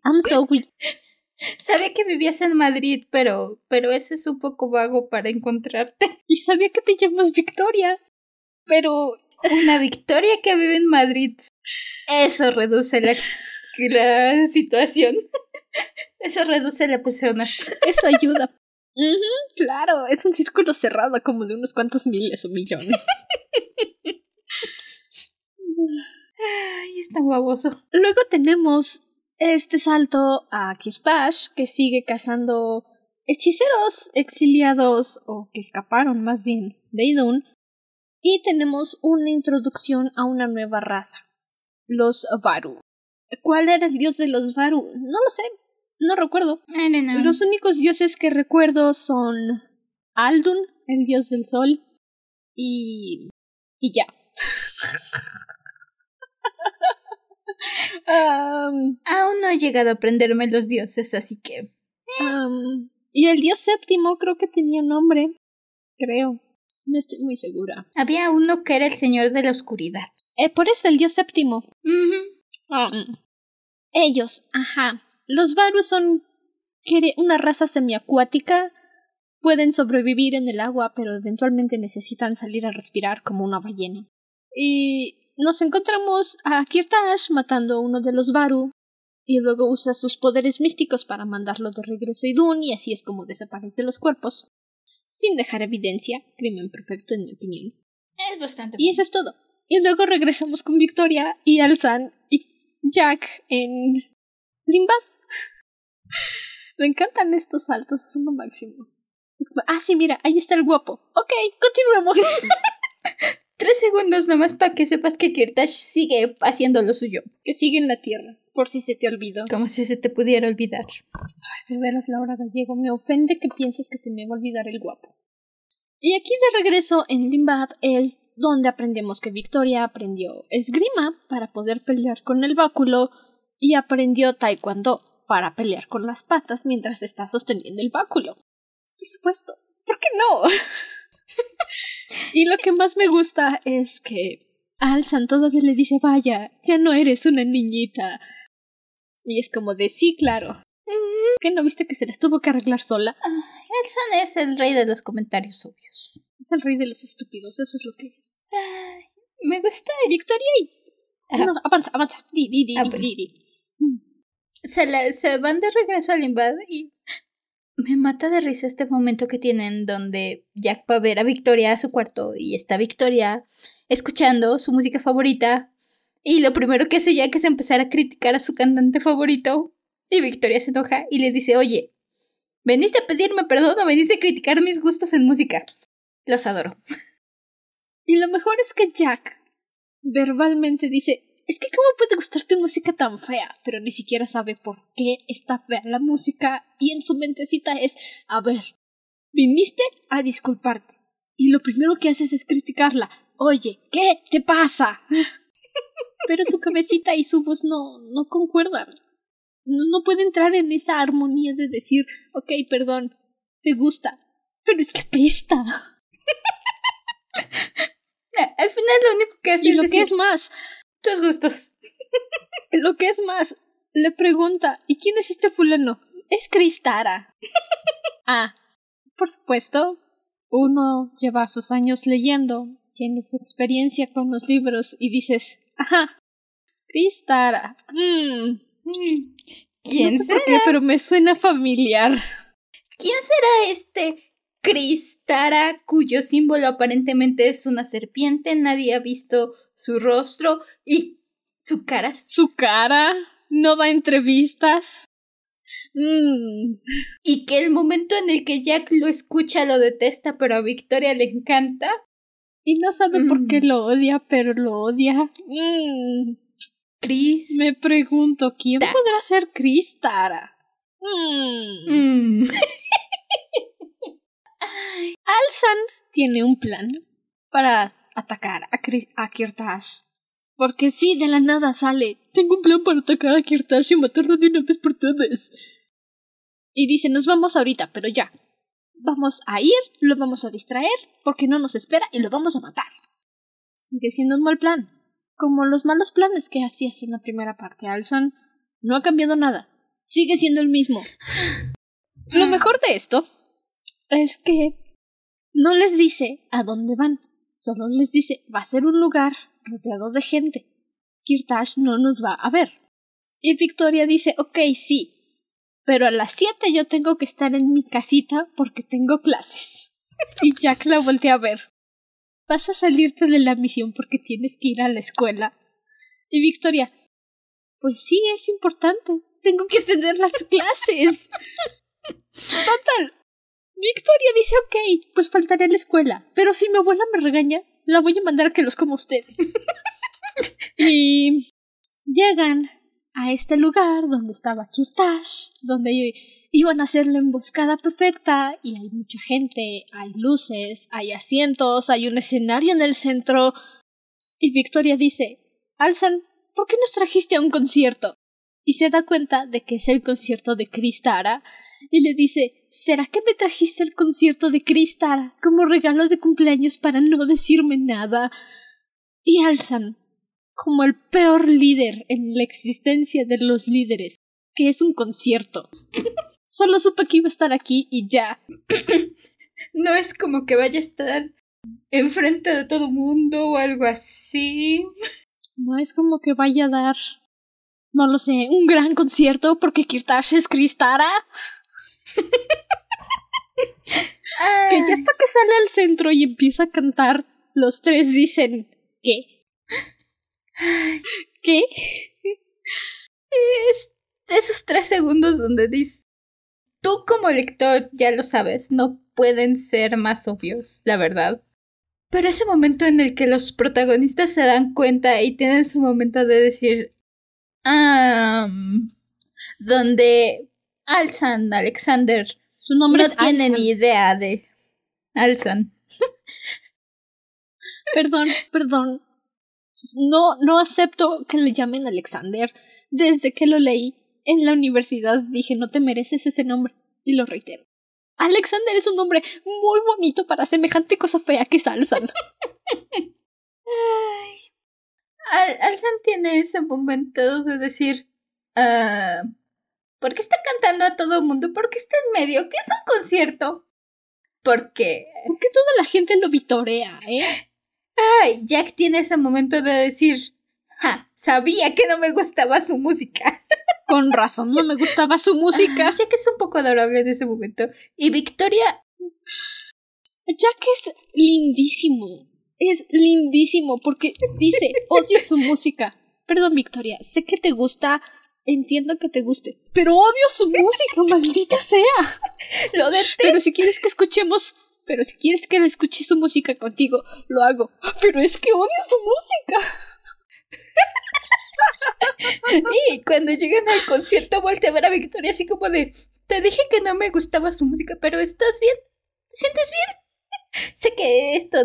[SPEAKER 1] I'm sorry.
[SPEAKER 2] Sabía que vivías en Madrid, pero, pero ese es un poco vago para encontrarte.
[SPEAKER 1] Y sabía que te llamas Victoria, pero...
[SPEAKER 2] Una Victoria que vive en Madrid. Eso reduce la, la situación. Eso reduce la persona.
[SPEAKER 1] Eso ayuda. claro, es un círculo cerrado como de unos cuantos miles o millones.
[SPEAKER 2] Ay, está baboso.
[SPEAKER 1] Luego tenemos este salto a Kirtash, que sigue cazando hechiceros exiliados o que escaparon más bien de Idun, y tenemos una introducción a una nueva raza, los Varu. ¿Cuál era el dios de los Varu? No lo sé, no recuerdo. Los únicos dioses que recuerdo son Aldun, el dios del sol, y. y ya.
[SPEAKER 2] Aún no he llegado a aprenderme los dioses, así que.
[SPEAKER 1] y el dios séptimo creo que tenía un nombre. Creo. No estoy muy segura.
[SPEAKER 2] Había uno que era el señor de la oscuridad.
[SPEAKER 1] Eh, por eso el dios séptimo. ellos, ajá. Los Varus son una raza semiacuática. Pueden sobrevivir en el agua, pero eventualmente necesitan salir a respirar como una ballena. Y nos encontramos a Kirtash matando a uno de los Varu y luego usa sus poderes místicos para mandarlo de regreso a Idun y así es como desaparecen los cuerpos. Sin dejar evidencia, crimen perfecto en mi opinión.
[SPEAKER 2] Es bastante.
[SPEAKER 1] Y eso es todo. Y luego regresamos con Victoria y Alzan y Jack en Limbad. Me encantan estos saltos, son lo máximo. ah, sí, mira, ahí está el guapo. Ok, continuemos.
[SPEAKER 2] Tres segundos nomás para que sepas que Kirtash sigue haciendo lo suyo.
[SPEAKER 1] Que sigue en la tierra, por si se te olvidó.
[SPEAKER 2] Como si se te pudiera olvidar.
[SPEAKER 1] Ay, de veras, Laura Gallego, me ofende que pienses que se me va a olvidar el guapo. Y aquí de regreso en Limbad es donde aprendemos que Victoria aprendió esgrima para poder pelear con el báculo y aprendió taekwondo para pelear con las patas mientras está sosteniendo el báculo. Por supuesto, ¿por qué no? y lo que más me gusta es que Alsan todavía le dice, vaya, ya no eres una niñita. Y es como de, sí, claro. ¿Qué no viste que se les tuvo que arreglar sola?
[SPEAKER 2] Alsan es el rey de los comentarios obvios.
[SPEAKER 1] Es el rey de los estúpidos, eso es lo que es.
[SPEAKER 2] me gusta.
[SPEAKER 1] Victoria y... No, avanza, avanza. Di, di, di, ah, di, di,
[SPEAKER 2] Se, se van de regreso al Limbad y me mata de risa este momento que tienen donde Jack va a ver a Victoria a su cuarto y está Victoria escuchando su música favorita y lo primero que hace Jack es empezar a criticar a su cantante favorito y Victoria se enoja y le dice, oye, veniste a pedirme perdón o veniste a criticar mis gustos en música. Los adoro.
[SPEAKER 1] Y lo mejor es que Jack verbalmente dice, es que cómo puede gustarte música tan fea, pero ni siquiera sabe por qué está fea la música y en su mentecita es, a ver, viniste a disculparte y lo primero que haces es criticarla. Oye, ¿qué te pasa? pero su cabecita y su voz no, no concuerdan. No, no puede entrar en esa armonía de decir, ok, perdón, te gusta, pero es que apesta.
[SPEAKER 2] Al final lo único que hace
[SPEAKER 1] Y
[SPEAKER 2] es
[SPEAKER 1] lo
[SPEAKER 2] decir
[SPEAKER 1] que es más,
[SPEAKER 2] tus gustos.
[SPEAKER 1] lo que es más, le pregunta, ¿y quién es este fulano? Es Cristara. ah, por supuesto, uno lleva sus años leyendo, tiene su experiencia con los libros y dices, ajá, Cristara. Mmm,
[SPEAKER 2] Mm, ¿Quién
[SPEAKER 1] no sé
[SPEAKER 2] será?
[SPEAKER 1] por qué, pero me suena familiar.
[SPEAKER 2] ¿Quién será este Cristara cuyo símbolo aparentemente es una serpiente? Nadie ha visto su rostro y su cara.
[SPEAKER 1] Su cara no da entrevistas. Mmm,
[SPEAKER 2] Y que el momento en el que Jack lo escucha lo detesta, pero a Victoria le encanta.
[SPEAKER 1] Y no sabe por qué
[SPEAKER 2] Mm.
[SPEAKER 1] lo odia, pero lo odia. Mmm.
[SPEAKER 2] Chris.
[SPEAKER 1] Me pregunto, ¿quién
[SPEAKER 2] Ta-
[SPEAKER 1] podrá ser Cristara? Hmm.
[SPEAKER 2] Mm.
[SPEAKER 1] Alsan tiene un plan para atacar a, Kri- a Kirtash. Porque sí, de la nada sale. Tengo un plan para atacar a Kirtash y matarlo de una vez por todas. Y dice, nos vamos ahorita, pero ya. Vamos a ir, lo vamos a distraer, porque no nos espera y lo vamos a matar. Sigue siendo un mal plan. Como los malos planes que hacías en la primera parte, Alsan. No ha cambiado nada. Sigue siendo el mismo. Lo mejor de esto es que no les dice a dónde van. Solo les dice, va a ser un lugar rodeado de gente. Kirtash no nos va a ver. Y Victoria dice, ok, sí. Pero a las 7 yo tengo que estar en mi casita porque tengo clases. Y Jack la voltea a ver. Vas a salirte de la misión porque tienes que ir a la escuela. Y Victoria, pues sí, es importante. Tengo que atender las clases. Total. Victoria dice, ok, pues faltaré a la escuela. Pero si mi abuela me regaña, la voy a mandar a que los coma ustedes. y llegan a este lugar donde estaba Kirtash, donde iban a hacer la emboscada perfecta y hay mucha gente, hay luces, hay asientos, hay un escenario en el centro. Y Victoria dice, Alsan, ¿por qué nos trajiste a un concierto? Y se da cuenta de que es el concierto de Kristara y le dice, ¿será que me trajiste al concierto de Kristara como regalo de cumpleaños para no decirme nada? Y Alsan, como el peor líder en la existencia de los líderes, que es un concierto. Solo supe que iba a estar aquí y ya.
[SPEAKER 2] No es como que vaya a estar enfrente de todo mundo o algo así.
[SPEAKER 1] No es como que vaya a dar, no lo sé, un gran concierto porque Kirtash es Kristara. Que ya hasta que sale al centro y empieza a cantar, los tres dicen, ¿qué? ¿Qué?
[SPEAKER 2] Es esos tres segundos donde dices, tú como lector ya lo sabes, no pueden ser más obvios, la verdad. Pero ese momento en el que los protagonistas se dan cuenta y tienen su momento de decir, ah, donde Alsan Alexander
[SPEAKER 1] Su nombre
[SPEAKER 2] no
[SPEAKER 1] es
[SPEAKER 2] tiene
[SPEAKER 1] Alsan.
[SPEAKER 2] ni idea de Alsan.
[SPEAKER 1] Perdón, perdón. No, no acepto que le llamen Alexander. Desde que lo leí en la universidad dije no te mereces ese nombre. Y lo reitero. Alexander es un nombre muy bonito para semejante cosa fea que es Alsan.
[SPEAKER 2] Al- Alsan tiene ese momento de decir, ah, ¿por qué está cantando a todo el mundo? ¿Por qué está en medio? ¿Qué es un concierto? Porque,
[SPEAKER 1] Porque toda la gente lo vitorea, ¿eh?
[SPEAKER 2] Jack tiene ese momento de decir, ja, sabía que no me gustaba su música.
[SPEAKER 1] Con razón, no me gustaba su música.
[SPEAKER 2] Jack es un poco adorable en ese momento. Y Victoria,
[SPEAKER 1] Jack es lindísimo. Es lindísimo porque dice, odio su música. Perdón, Victoria, sé que te gusta, entiendo que te guste, pero odio su música, maldita sea.
[SPEAKER 2] lo detesto.
[SPEAKER 1] Pero si quieres que escuchemos, pero si quieres que escuche su música contigo, lo hago. Pero es que odio su música.
[SPEAKER 2] y cuando llegan al concierto voltea a ver a Victoria así como de, te dije que no me gustaba su música, pero ¿estás bien? ¿Te sientes bien? sé que esto...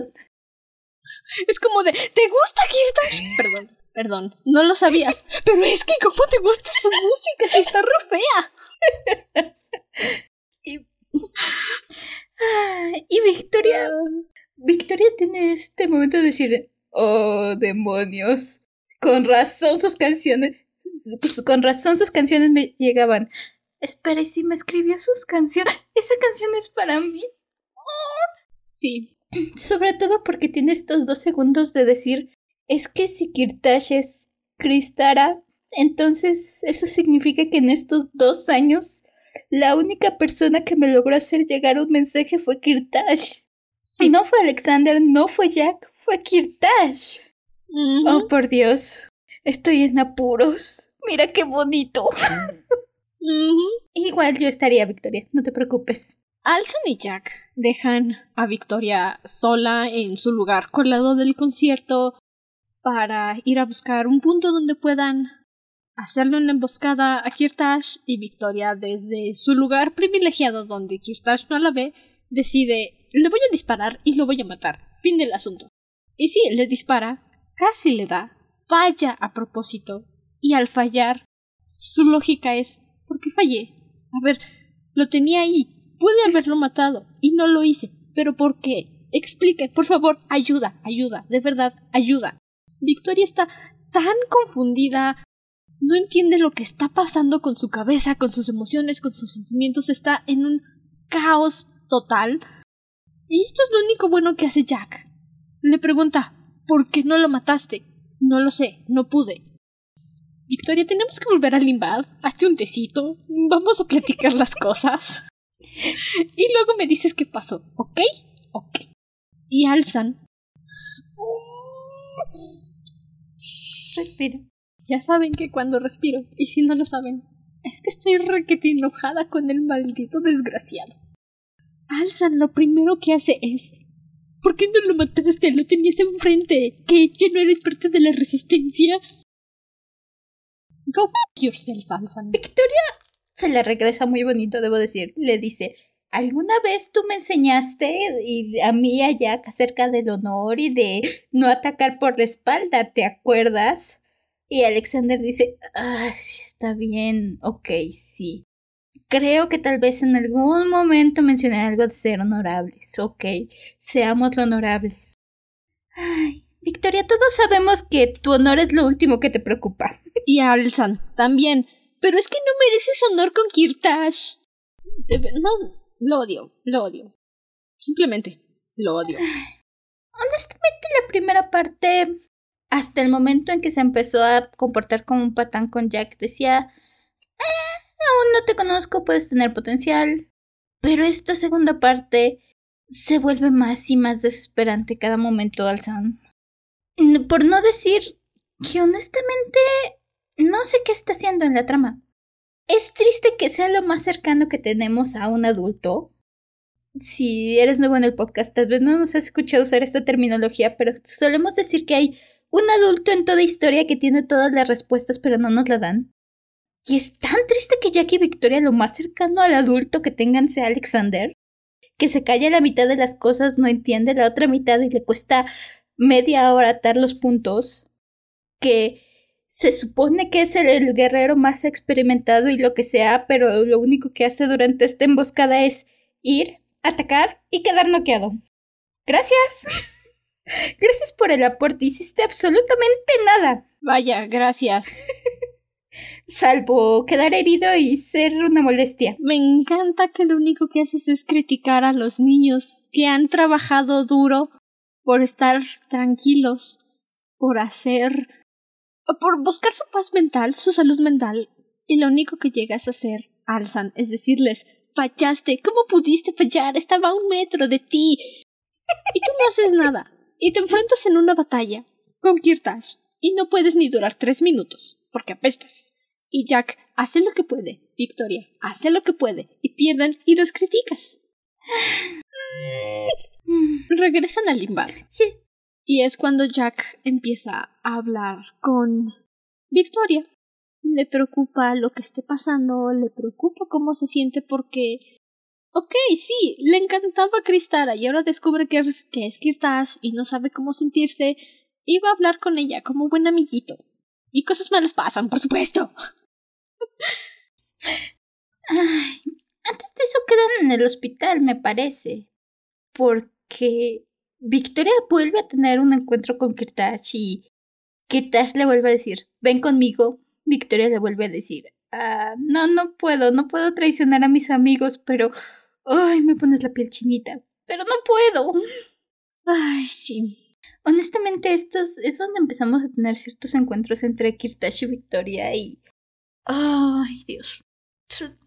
[SPEAKER 1] Es como de, ¿te gusta Kirtash? Perdón, perdón, no lo sabías. Pero es que, ¿cómo te gusta su música si está re fea?
[SPEAKER 2] y... y Victoria... Victoria tiene este momento de decir, oh, demonios. Con razón sus canciones... Con razón sus canciones me llegaban. Espera, ¿y si me escribió sus canciones? Esa canción es para mí.
[SPEAKER 1] Sí.
[SPEAKER 2] Sobre todo porque tiene estos dos segundos de decir, es que si Kirtash es Kristara, entonces eso significa que en estos dos años la única persona que me logró hacer llegar un mensaje fue Kirtash. Si no fue Alexander, no fue Jack, fue Kirtash. Oh, por Dios. Estoy en apuros. Mira qué bonito. Igual yo estaría, Victoria, no te preocupes.
[SPEAKER 1] Alson y Jack dejan a Victoria sola en su lugar colado del concierto para ir a buscar un punto donde puedan hacerle una emboscada a Kirtash y Victoria desde su lugar privilegiado donde Kirtash no la ve decide le voy a disparar y lo voy a matar. Fin del asunto. Y si le dispara, casi le da, falla a propósito y al fallar su lógica es ¿por qué fallé? A ver, lo tenía ahí, pude haberlo matado y no lo hice, pero ¿por qué? Explique, por favor, ayuda, ayuda, de verdad, ayuda. Victoria está tan confundida, no entiende lo que está pasando con su cabeza, con sus emociones, con sus sentimientos, está en un caos total. Y esto es lo único bueno que hace Jack. Le pregunta ¿Por qué no lo mataste? No lo sé, no pude. Victoria, tenemos que volver a Limbad. Hazte un tecito. Vamos a platicar las cosas. Y luego me dices qué pasó, ¿ok? Ok. Y alzan.
[SPEAKER 2] Respiro.
[SPEAKER 1] Ya saben que cuando respiro, y si no lo saben, es que estoy requete enojada con el maldito desgraciado. Alzan lo primero que hace es ¿Por qué no lo mataste? Lo tenías enfrente. ¿Que ya no eres parte de la resistencia? Go f yourself, Alzan.
[SPEAKER 2] Victoria se le regresa muy bonito, debo decir. Le dice, ¿alguna vez tú me enseñaste y a mí a Jack acerca del honor y de no atacar por la espalda? ¿Te acuerdas? Y Alexander dice, ah, está bien, ok, sí. Creo que tal vez en algún momento mencioné algo de ser honorables, ok, seamos honorables. Ay, Victoria, todos sabemos que tu honor es lo último que te preocupa.
[SPEAKER 1] Y Alzan, también. Pero es que no mereces honor con Kirtash. No, lo odio, lo odio. Simplemente, lo odio.
[SPEAKER 2] Honestamente, la primera parte hasta el momento en que se empezó a comportar como un patán con Jack, decía, eh, aún no te conozco, puedes tener potencial. Pero esta segunda parte se vuelve más y más desesperante cada momento al Sam. Por no decir que honestamente no sé qué está haciendo en la trama. Es triste que sea lo más cercano que tenemos a un adulto. Si eres nuevo en el podcast, tal vez no nos has escuchado usar esta terminología, pero solemos decir que hay un adulto en toda historia que tiene todas las respuestas pero no nos la dan. Y es tan triste que Jackie y Victoria lo más cercano al adulto que tengan sea Alexander, que se calla la mitad de las cosas, no entiende la otra mitad y le cuesta media hora atar los puntos, que se supone que es el, guerrero más experimentado y lo que sea, pero lo único que hace durante esta emboscada es ir, atacar y quedar noqueado. Gracias. Gracias por el aporte. Hiciste absolutamente nada.
[SPEAKER 1] Vaya, gracias.
[SPEAKER 2] Salvo quedar herido y ser una molestia.
[SPEAKER 1] Me encanta que lo único que haces es criticar a los niños que han trabajado duro por estar tranquilos, por hacer. por buscar su paz mental, su salud mental. Y lo único que llegas a hacer, Alzan, es decirles: fallaste. ¿Cómo pudiste fallar? Estaba a un metro de ti. Y tú no haces nada y te enfrentas en una batalla con Kirtash y no puedes ni durar tres minutos porque apestas. Y Jack hace lo que puede, Victoria hace lo que puede y pierden y los criticas. Regresan al limbar.
[SPEAKER 2] Sí.
[SPEAKER 1] Y es cuando Jack empieza a hablar con Victoria. Le preocupa lo que esté pasando, le preocupa cómo se siente porque... Ok, sí, le encantaba Cristara y ahora descubre que es, que es Kirtash y no sabe cómo sentirse va a hablar con ella como buen amiguito. Y cosas malas pasan, por supuesto.
[SPEAKER 2] Ay, antes de eso quedan en el hospital, me parece. Porque Victoria vuelve a tener un encuentro con Kirtash y Kirtash le vuelve a decir, ven conmigo. Victoria le vuelve a decir, ah, no, no puedo, no puedo traicionar a mis amigos, pero... Ay, me pones la piel chinita. Pero no puedo.
[SPEAKER 1] Ay, sí.
[SPEAKER 2] Honestamente, estos es donde empezamos a tener ciertos encuentros entre Kirtash y Victoria y... Ay, Dios.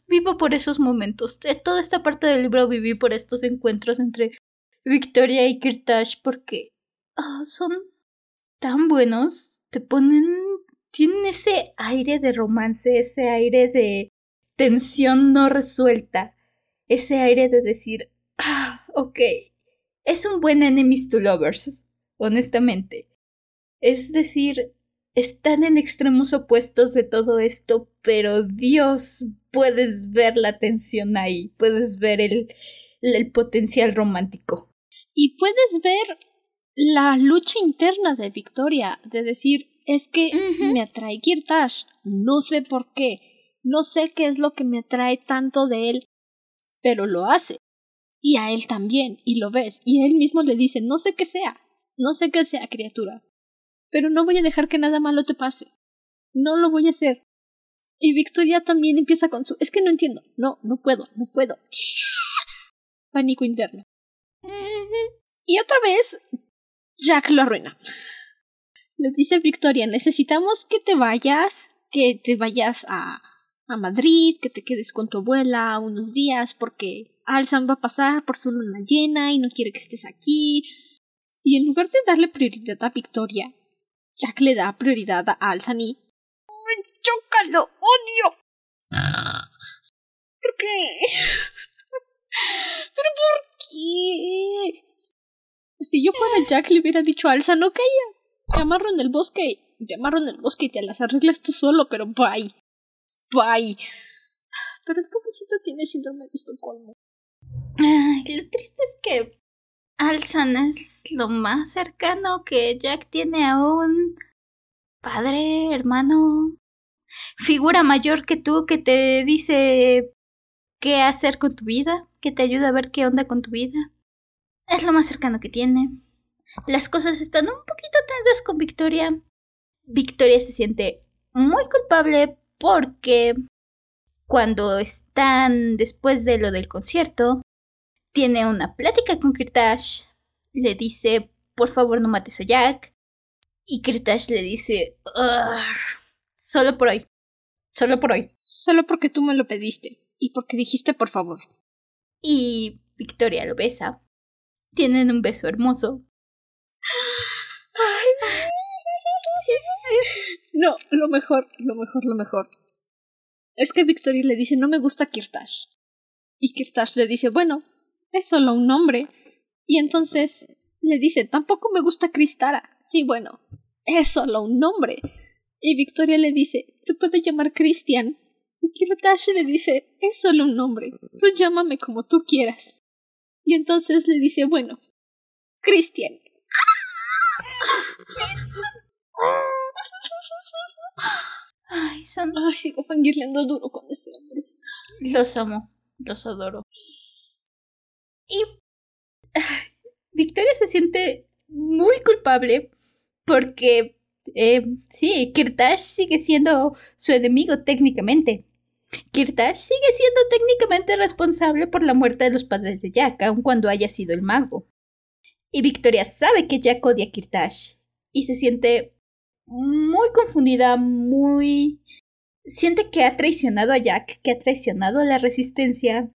[SPEAKER 2] Vivo por esos momentos. Toda esta parte del libro viví por estos encuentros entre Victoria y Kirtash porque ah, son tan buenos. Te ponen... Tienen ese aire de romance, ese aire de tensión no resuelta. Ese aire de decir, ah, ok, es un buen enemies to lovers, honestamente. Es decir, están en extremos opuestos de todo esto, pero Dios, puedes ver la tensión ahí, puedes ver el, el potencial romántico.
[SPEAKER 1] Y puedes ver la lucha interna de Victoria, de decir, es que me atrae Kirtash, no sé por qué, no sé qué es lo que me atrae tanto de él, pero lo hace. Y a él también, y lo ves, y él mismo le dice, no sé qué sea, no sé qué sea, criatura, pero no voy a dejar que nada malo te pase. No lo voy a hacer. Y Victoria también empieza con su... Es que no entiendo. No, no puedo, no puedo. Pánico interno. Y otra vez, Jack lo arruina. Le dice Victoria, necesitamos que te vayas, que te vayas a, a Madrid, que te quedes con tu abuela unos días, porque Alzan va a pasar por su luna llena y no quiere que estés aquí. Y en lugar de darle prioridad a Victoria, Jack le da prioridad a Alzani. ¡Me choca, lo odio! ¿Por qué? ¿Pero por qué? Si yo fuera Jack, le hubiera dicho a Alza, no calla. Te amarro en el bosque. Te en el bosque y te las arreglas tú solo, pero bye. Bye. Pero el pobrecito tiene síndrome de Estocolmo.
[SPEAKER 2] Ay, lo triste es que Alzan es lo más cercano que Jack tiene a un padre, hermano, figura mayor que tú que te dice qué hacer con tu vida, que te ayuda a ver qué onda con tu vida. Es lo más cercano que tiene. Las cosas están un poquito tensas con Victoria. Victoria se siente muy culpable porque cuando están después de lo del concierto, tiene una plática con Kirtash. Le dice, por favor no mates a Jack. Y Kirtash le dice, solo por hoy. Solo por hoy.
[SPEAKER 1] Solo porque tú me lo pediste. Y porque dijiste por favor.
[SPEAKER 2] Y Victoria lo besa. Tienen un beso hermoso.
[SPEAKER 1] No, lo mejor, lo mejor, lo mejor. Es que Victoria le dice, no me gusta Kirtash. Y Kirtash le dice, bueno, es solo un nombre. Y entonces le dice, tampoco me gusta Cristara. Sí, bueno, es solo un nombre. Y Victoria le dice, te puedes llamar Christian. Y Kirtash le dice, es solo un nombre. Tú llámame como tú quieras. Y entonces le dice, bueno, Christian.
[SPEAKER 2] Ay, son...
[SPEAKER 1] Sigo fangirleando duro con este hombre.
[SPEAKER 2] Los amo, los adoro. Y Victoria se siente muy culpable porque, eh, sí, Kirtash sigue siendo su enemigo técnicamente. Kirtash sigue siendo técnicamente responsable por la muerte de los padres de Jack, aun cuando haya sido el mago. Y Victoria sabe que Jack odia a Kirtash y se siente muy confundida, muy... Siente que ha traicionado a Jack, que ha traicionado a la resistencia,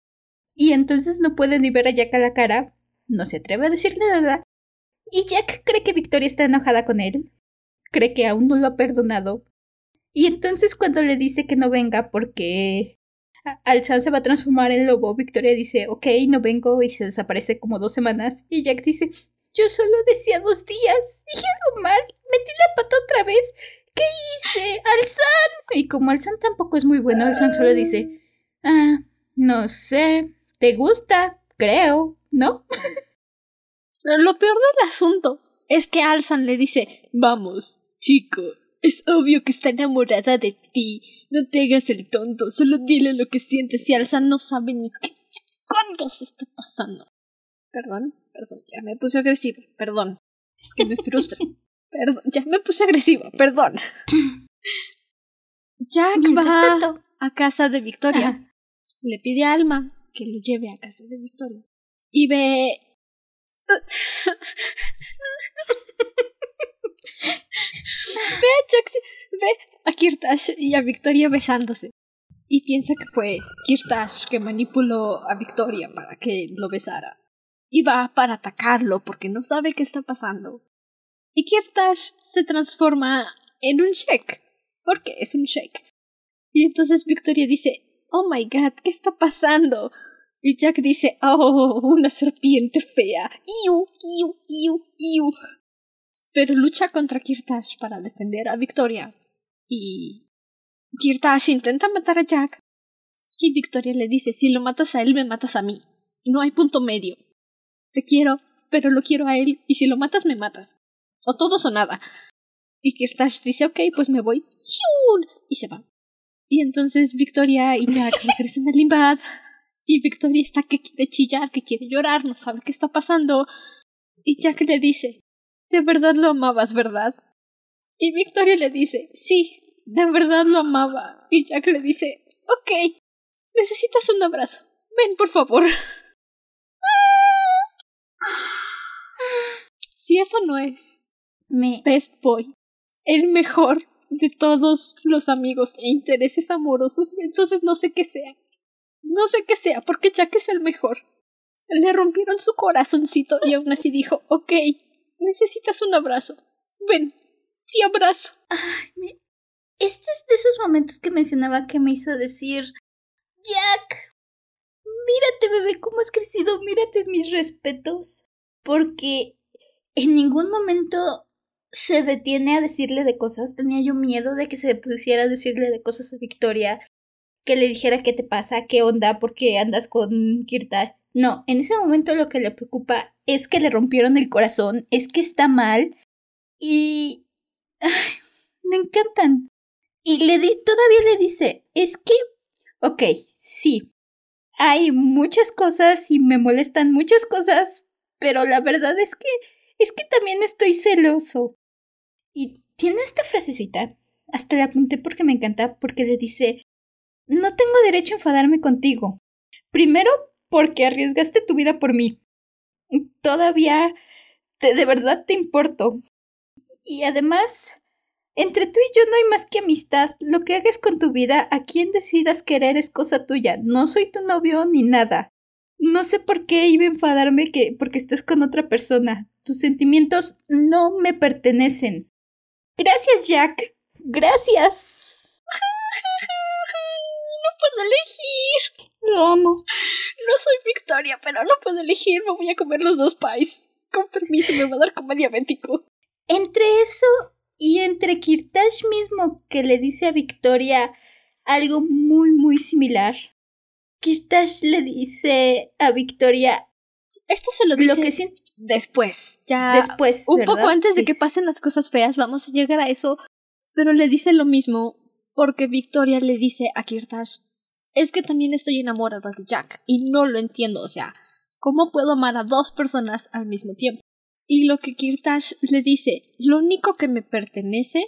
[SPEAKER 2] y entonces no puede ni ver a Jack a la cara, no se atreve a decirle nada, y Jack cree que Victoria está enojada con él, cree que aún no lo ha perdonado, y entonces cuando le dice que no venga porque Alzan se va a transformar en lobo, Victoria dice, ok, no vengo y se desaparece como dos semanas, y Jack dice, yo solo decía dos días, dije algo mal, metí la pata otra vez, ¿Qué hice? ¡Alzan! Y como Alzan tampoco es muy bueno, Alzan solo dice, ah, no sé, ¿te gusta? Creo, ¿no?
[SPEAKER 1] Lo peor del asunto es que Alzan le dice, vamos, chico, es obvio que está enamorada de ti. No te hagas el tonto, solo dile lo que sientes y Alzan no sabe ni qué cuánto se está pasando. Perdón, perdón, ya me puse agresiva, perdón. Es que me frustra. perdón, ya me puse agresiva, perdón. Jack va a casa de Victoria. Le pide a Alma que lo lleve a casa de Victoria. Y ve ve a Jack, ve a Kirtash y a Victoria besándose. Y piensa que fue Kirtash que manipuló a Victoria para que lo besara. Y va para atacarlo porque no sabe qué está pasando. Y Kirtash se transforma en un Shek. Porque es un Shek. Y entonces Victoria dice, Oh my god, ¿qué está pasando? Y Jack dice, oh, una serpiente fea. Iu, iu, iu, iu. Pero lucha contra Kirtash para defender a Victoria. Y Kirtash intenta matar a Jack. Y Victoria le dice, si lo matas a él, me matas a mí. No hay punto medio. Te quiero, pero lo quiero a él. Y si lo matas, me matas. O todos o nada. Y Kirtash dice, ok, pues me voy. Y se va. Y entonces Victoria y Jack regresan a Limbad y Victoria está que quiere chillar, que quiere llorar, no sabe qué está pasando. Y Jack le dice, de verdad lo amabas, ¿verdad? Y Victoria le dice, sí, de verdad lo amaba. Y Jack le dice, ok, necesitas un abrazo. Ven, por favor. Si eso no es best boy, el mejor de todos los amigos e intereses amorosos, entonces no sé qué sea. No sé qué sea, porque Jack es el mejor. Le rompieron su corazoncito y aún así dijo, ok, necesitas un abrazo. Ven, te abrazo.
[SPEAKER 2] Ay, me... Este es de esos momentos que mencionaba que me hizo decir, Jack, mírate bebé, cómo has crecido, mírate mis respetos. Porque en ningún momento se detiene a decirle de cosas. Tenía yo miedo de que se pusiera a decirle de cosas a Victoria que le dijera qué te pasa, qué onda, por qué andas con Kirta. No, en ese momento lo que le preocupa es que le rompieron el corazón, es que está mal y... Ay, me encantan. Y le di, todavía le dice, es que... Ok, sí. Hay muchas cosas y me molestan muchas cosas, pero la verdad es que... Es que también estoy celoso. Y tiene esta frasecita, hasta la apunté porque me encanta, porque le dice, no tengo derecho a enfadarme contigo. Primero, porque arriesgaste tu vida por mí. Todavía de verdad te importo. Y además, entre tú y yo no hay más que amistad. Lo que hagas con tu vida, a quien decidas querer es cosa tuya. No soy tu novio ni nada. No sé por qué iba a enfadarme que porque estés con otra persona. Tus sentimientos no me pertenecen. Gracias, Jack. Gracias.
[SPEAKER 1] puedo elegir.
[SPEAKER 2] Lo amo.
[SPEAKER 1] No soy Victoria, pero no puedo elegir. Me voy a comer los dos pies. Con permiso, me va a dar como diabético.
[SPEAKER 2] Entre eso y entre Kirtash mismo que le dice a Victoria algo muy, muy similar. Kirtash le dice a Victoria.
[SPEAKER 1] Esto se lo dice lo que después. Ya.
[SPEAKER 2] Después.
[SPEAKER 1] Un poco antes de que pasen las cosas feas, vamos a llegar a eso. Pero le dice lo mismo porque Victoria le dice a Kirtash es que también estoy enamorada de Jack y no lo entiendo, o sea, ¿cómo puedo amar a dos personas al mismo tiempo? Y lo que Kirtash le dice, lo único que me pertenece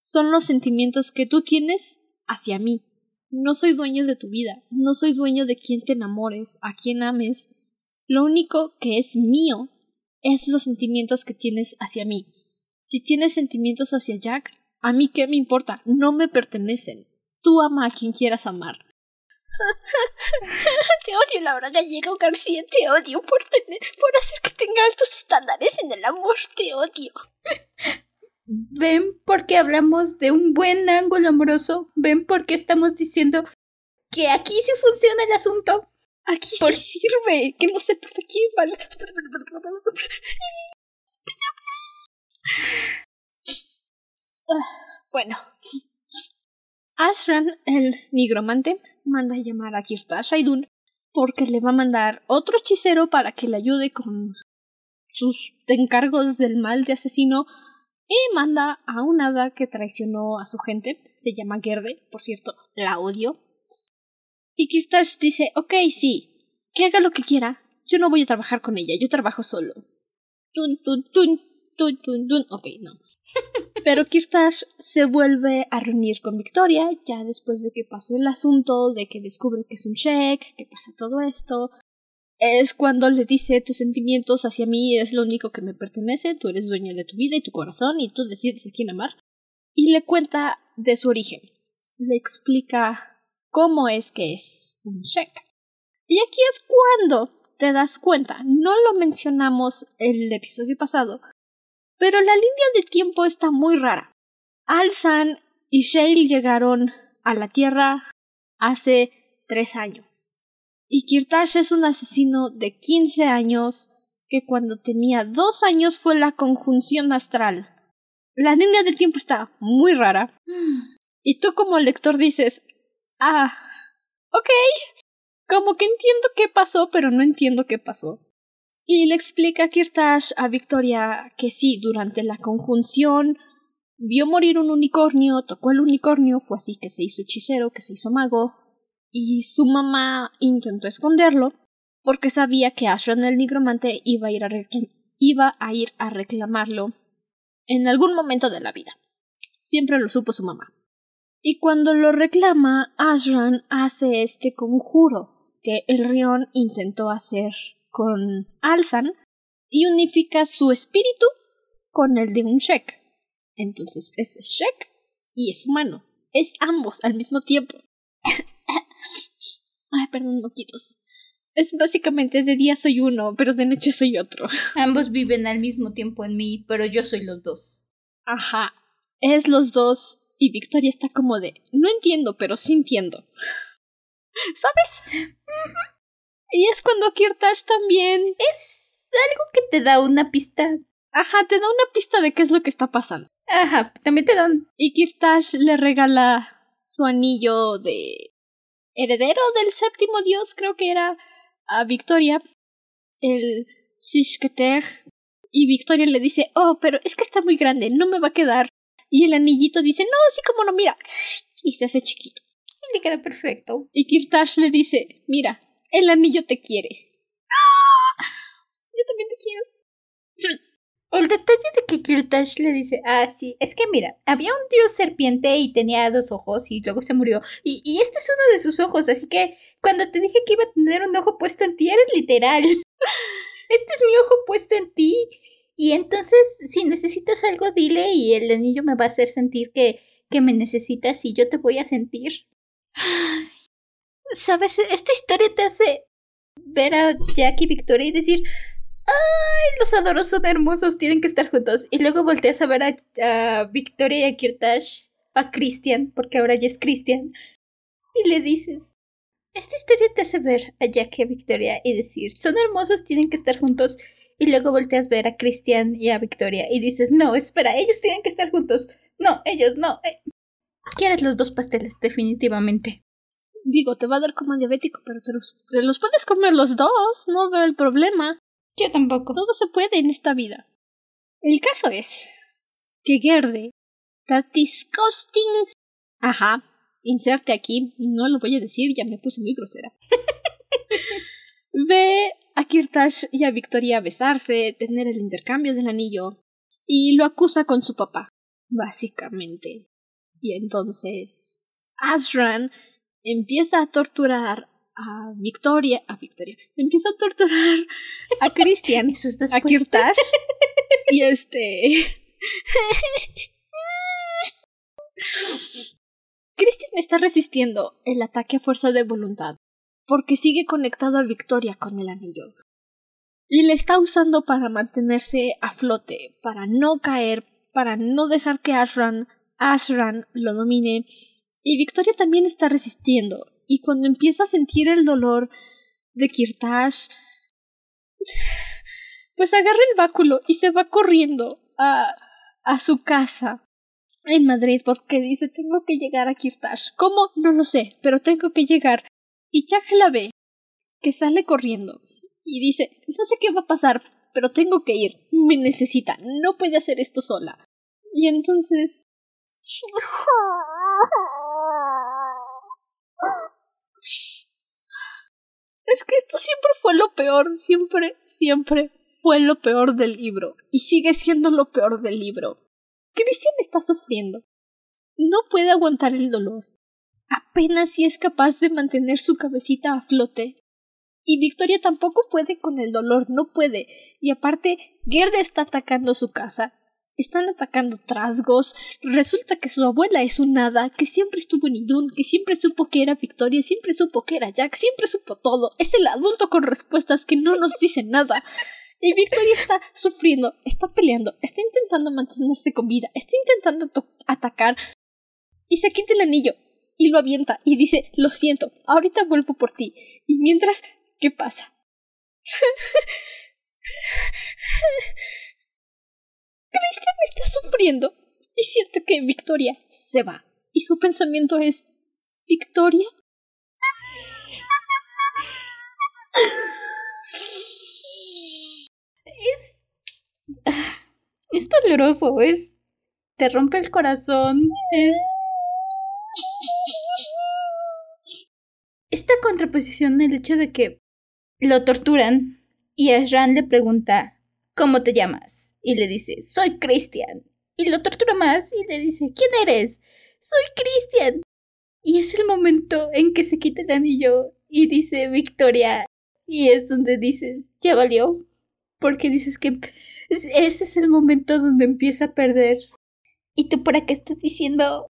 [SPEAKER 1] son los sentimientos que tú tienes hacia mí. No soy dueño de tu vida, no soy dueño de quién te enamores, a quién ames. Lo único que es mío es los sentimientos que tienes hacia mí. Si tienes sentimientos hacia Jack, a mí qué me importa, no me pertenecen. Tú ama a quien quieras amar. te odio, Laura Gallego García, te odio por tener, por hacer que tenga altos estándares en el amor, te odio.
[SPEAKER 2] ¿Ven por qué hablamos de un buen ángulo amoroso? ¿Ven por qué estamos diciendo que aquí sí funciona el asunto?
[SPEAKER 1] Aquí por... sirve, que no sepas aquí, vale. Bueno. Ashran, el nigromante, manda a llamar a Kirtash Aidun porque le va a mandar otro hechicero para que le ayude con sus encargos del mal de asesino y manda a un hada que traicionó a su gente. Se llama Gerde, por cierto, la odio. Y Kirtash dice, ok, sí, que haga lo que quiera. Yo no voy a trabajar con ella, yo trabajo solo. Tun, tun, tun, tun, tun, tun. Ok, no. Pero Kirtash se vuelve a reunir con Victoria, ya después de que pasó el asunto, de que descubre que es un check, que pasa todo esto. Es cuando le dice tus sentimientos hacia mí es lo único que me pertenece, tú eres dueña de tu vida y tu corazón y tú decides a quién amar. Y le cuenta de su origen. Le explica cómo es que es un check. Y aquí es cuando te das cuenta, no lo mencionamos el episodio pasado, pero la línea de tiempo está muy rara. Alzan y Shale llegaron a la Tierra hace tres años. Y Kirtash es un asesino de 15 años que cuando tenía dos años fue la conjunción astral. La línea del tiempo está muy rara. Y tú como lector dices, ah, ok, como que entiendo qué pasó, pero no entiendo qué pasó. Y le explica Kirtash a Victoria que sí, durante la conjunción vio morir un unicornio, tocó el unicornio, fue así que se hizo hechicero, que se hizo mago, y su mamá intentó esconderlo porque sabía que Ashran el nigromante iba a ir a, iba a, ir a reclamarlo en algún momento de la vida. Siempre lo supo su mamá. Y cuando lo reclama, Ashran hace este conjuro que el Rion intentó hacer con Alzan y unifica su espíritu con el de un Shek. Entonces es Shek y es humano. Es ambos al mismo tiempo. Ay, perdón, moquitos. Es básicamente de día soy uno, pero de noche soy otro.
[SPEAKER 2] Ambos viven al mismo tiempo en mí, pero yo soy los dos.
[SPEAKER 1] Ajá. Es los dos y Victoria está como de no entiendo, pero sí entiendo. ¿Sabes? Y es cuando Kirtash también.
[SPEAKER 2] Es algo que te da una pista.
[SPEAKER 1] Ajá, te da una pista de qué es lo que está pasando.
[SPEAKER 2] Ajá, también te dan.
[SPEAKER 1] Y Kirtash le regala su anillo de heredero del séptimo dios, creo que era a Victoria, el Shishketer. Y Victoria le dice, oh, pero es que está muy grande, no me va a quedar. Y el anillito dice, no, sí como no, mira. Y se hace chiquito.
[SPEAKER 2] Y le queda perfecto.
[SPEAKER 1] Y Kirtash le dice, mira, el anillo te quiere. Yo también te quiero.
[SPEAKER 2] El detalle de que Kirtash le dice, ah, sí, es que mira, había un dios serpiente y tenía dos ojos y luego se murió. Y, y este es uno de sus ojos, así que cuando te dije que iba a tener un ojo puesto en ti, eres literal. este es mi ojo puesto en ti. Y entonces, si necesitas algo, dile y el anillo me va a hacer sentir que, que me necesitas y yo te voy a sentir. ¿Sabes? Esta historia te hace ver a Jack y Victoria y decir, ¡ay! Los adoros son hermosos, tienen que estar juntos. Y luego volteas a ver a, Victoria y a Kirtash, a Christian, porque ahora ya es Christian, y le dices, esta historia te hace ver a Jack y a Victoria y decir, son hermosos, tienen que estar juntos. Y luego volteas a ver a Christian y a Victoria y dices, no, espera, ellos tienen que estar juntos. No, ellos no. Eh. Quieres los dos pasteles, definitivamente.
[SPEAKER 1] Digo, te va a dar como diabético, pero te los, puedes comer los dos, no veo el problema.
[SPEAKER 2] Yo tampoco.
[SPEAKER 1] Todo se puede en esta vida. El caso es que Gerde, that disgusting. Ajá, inserte aquí, no lo voy a decir, ya me puse muy grosera. Ve a Kirtash y a Victoria besarse, tener el intercambio del anillo, y lo acusa con su papá, básicamente. Y entonces Asran empieza a torturar a Victoria, a Victoria, empieza a torturar a Christian, a Kirtash, y este... Christian está resistiendo el ataque a fuerza de voluntad, porque sigue conectado a Victoria con el anillo. Y le está usando para mantenerse a flote, para no caer, para no dejar que Ashran, Ashran lo domine y Victoria también está resistiendo. Y cuando empieza a sentir el dolor de Kirtash, pues agarra el báculo y se va corriendo a, a su casa. en Madrid porque dice tengo que llegar a Kirtash. ¿Cómo? No lo sé, pero tengo que llegar. Y Jack la ve, que sale corriendo, y dice no sé qué va a pasar, pero tengo que ir. Me necesita. No puede hacer esto sola. Y entonces... Es que esto siempre fue lo peor, siempre, siempre fue lo peor del libro. Y sigue siendo lo peor del libro. Christian está sufriendo. No puede aguantar el dolor. Apenas si es capaz de mantener su cabecita a flote. Y Victoria tampoco puede con el dolor, no puede. Y aparte, Gerda está atacando su casa. Están atacando trasgos. Resulta que su abuela es un hada, que siempre estuvo en Idun, que siempre supo que era Victoria, siempre supo que era Jack, siempre supo todo. Es el adulto con respuestas que no nos dice nada. Y Victoria está sufriendo, está peleando, está intentando mantenerse con vida, está intentando atacar. Y se quita el anillo y lo avienta y dice, lo siento, ahorita vuelvo por ti. Y mientras, ¿qué pasa? Christian está sufriendo y siente que Victoria se va. Y su pensamiento es, ¿Victoria?
[SPEAKER 2] Es. Es doloroso, es. Te rompe el corazón, es. Esta contraposición del hecho de que lo torturan y Ashran le pregunta ¿Cómo te llamas? Y le dice Soy Christian. Y lo tortura más y le dice ¿Quién eres? Soy Christian. Y es el momento en que se quita el anillo y dice Victoria. Y es donde dices, ya valió, porque dices que ese es el momento donde empieza a perder. ¿Y tú para qué estás diciendo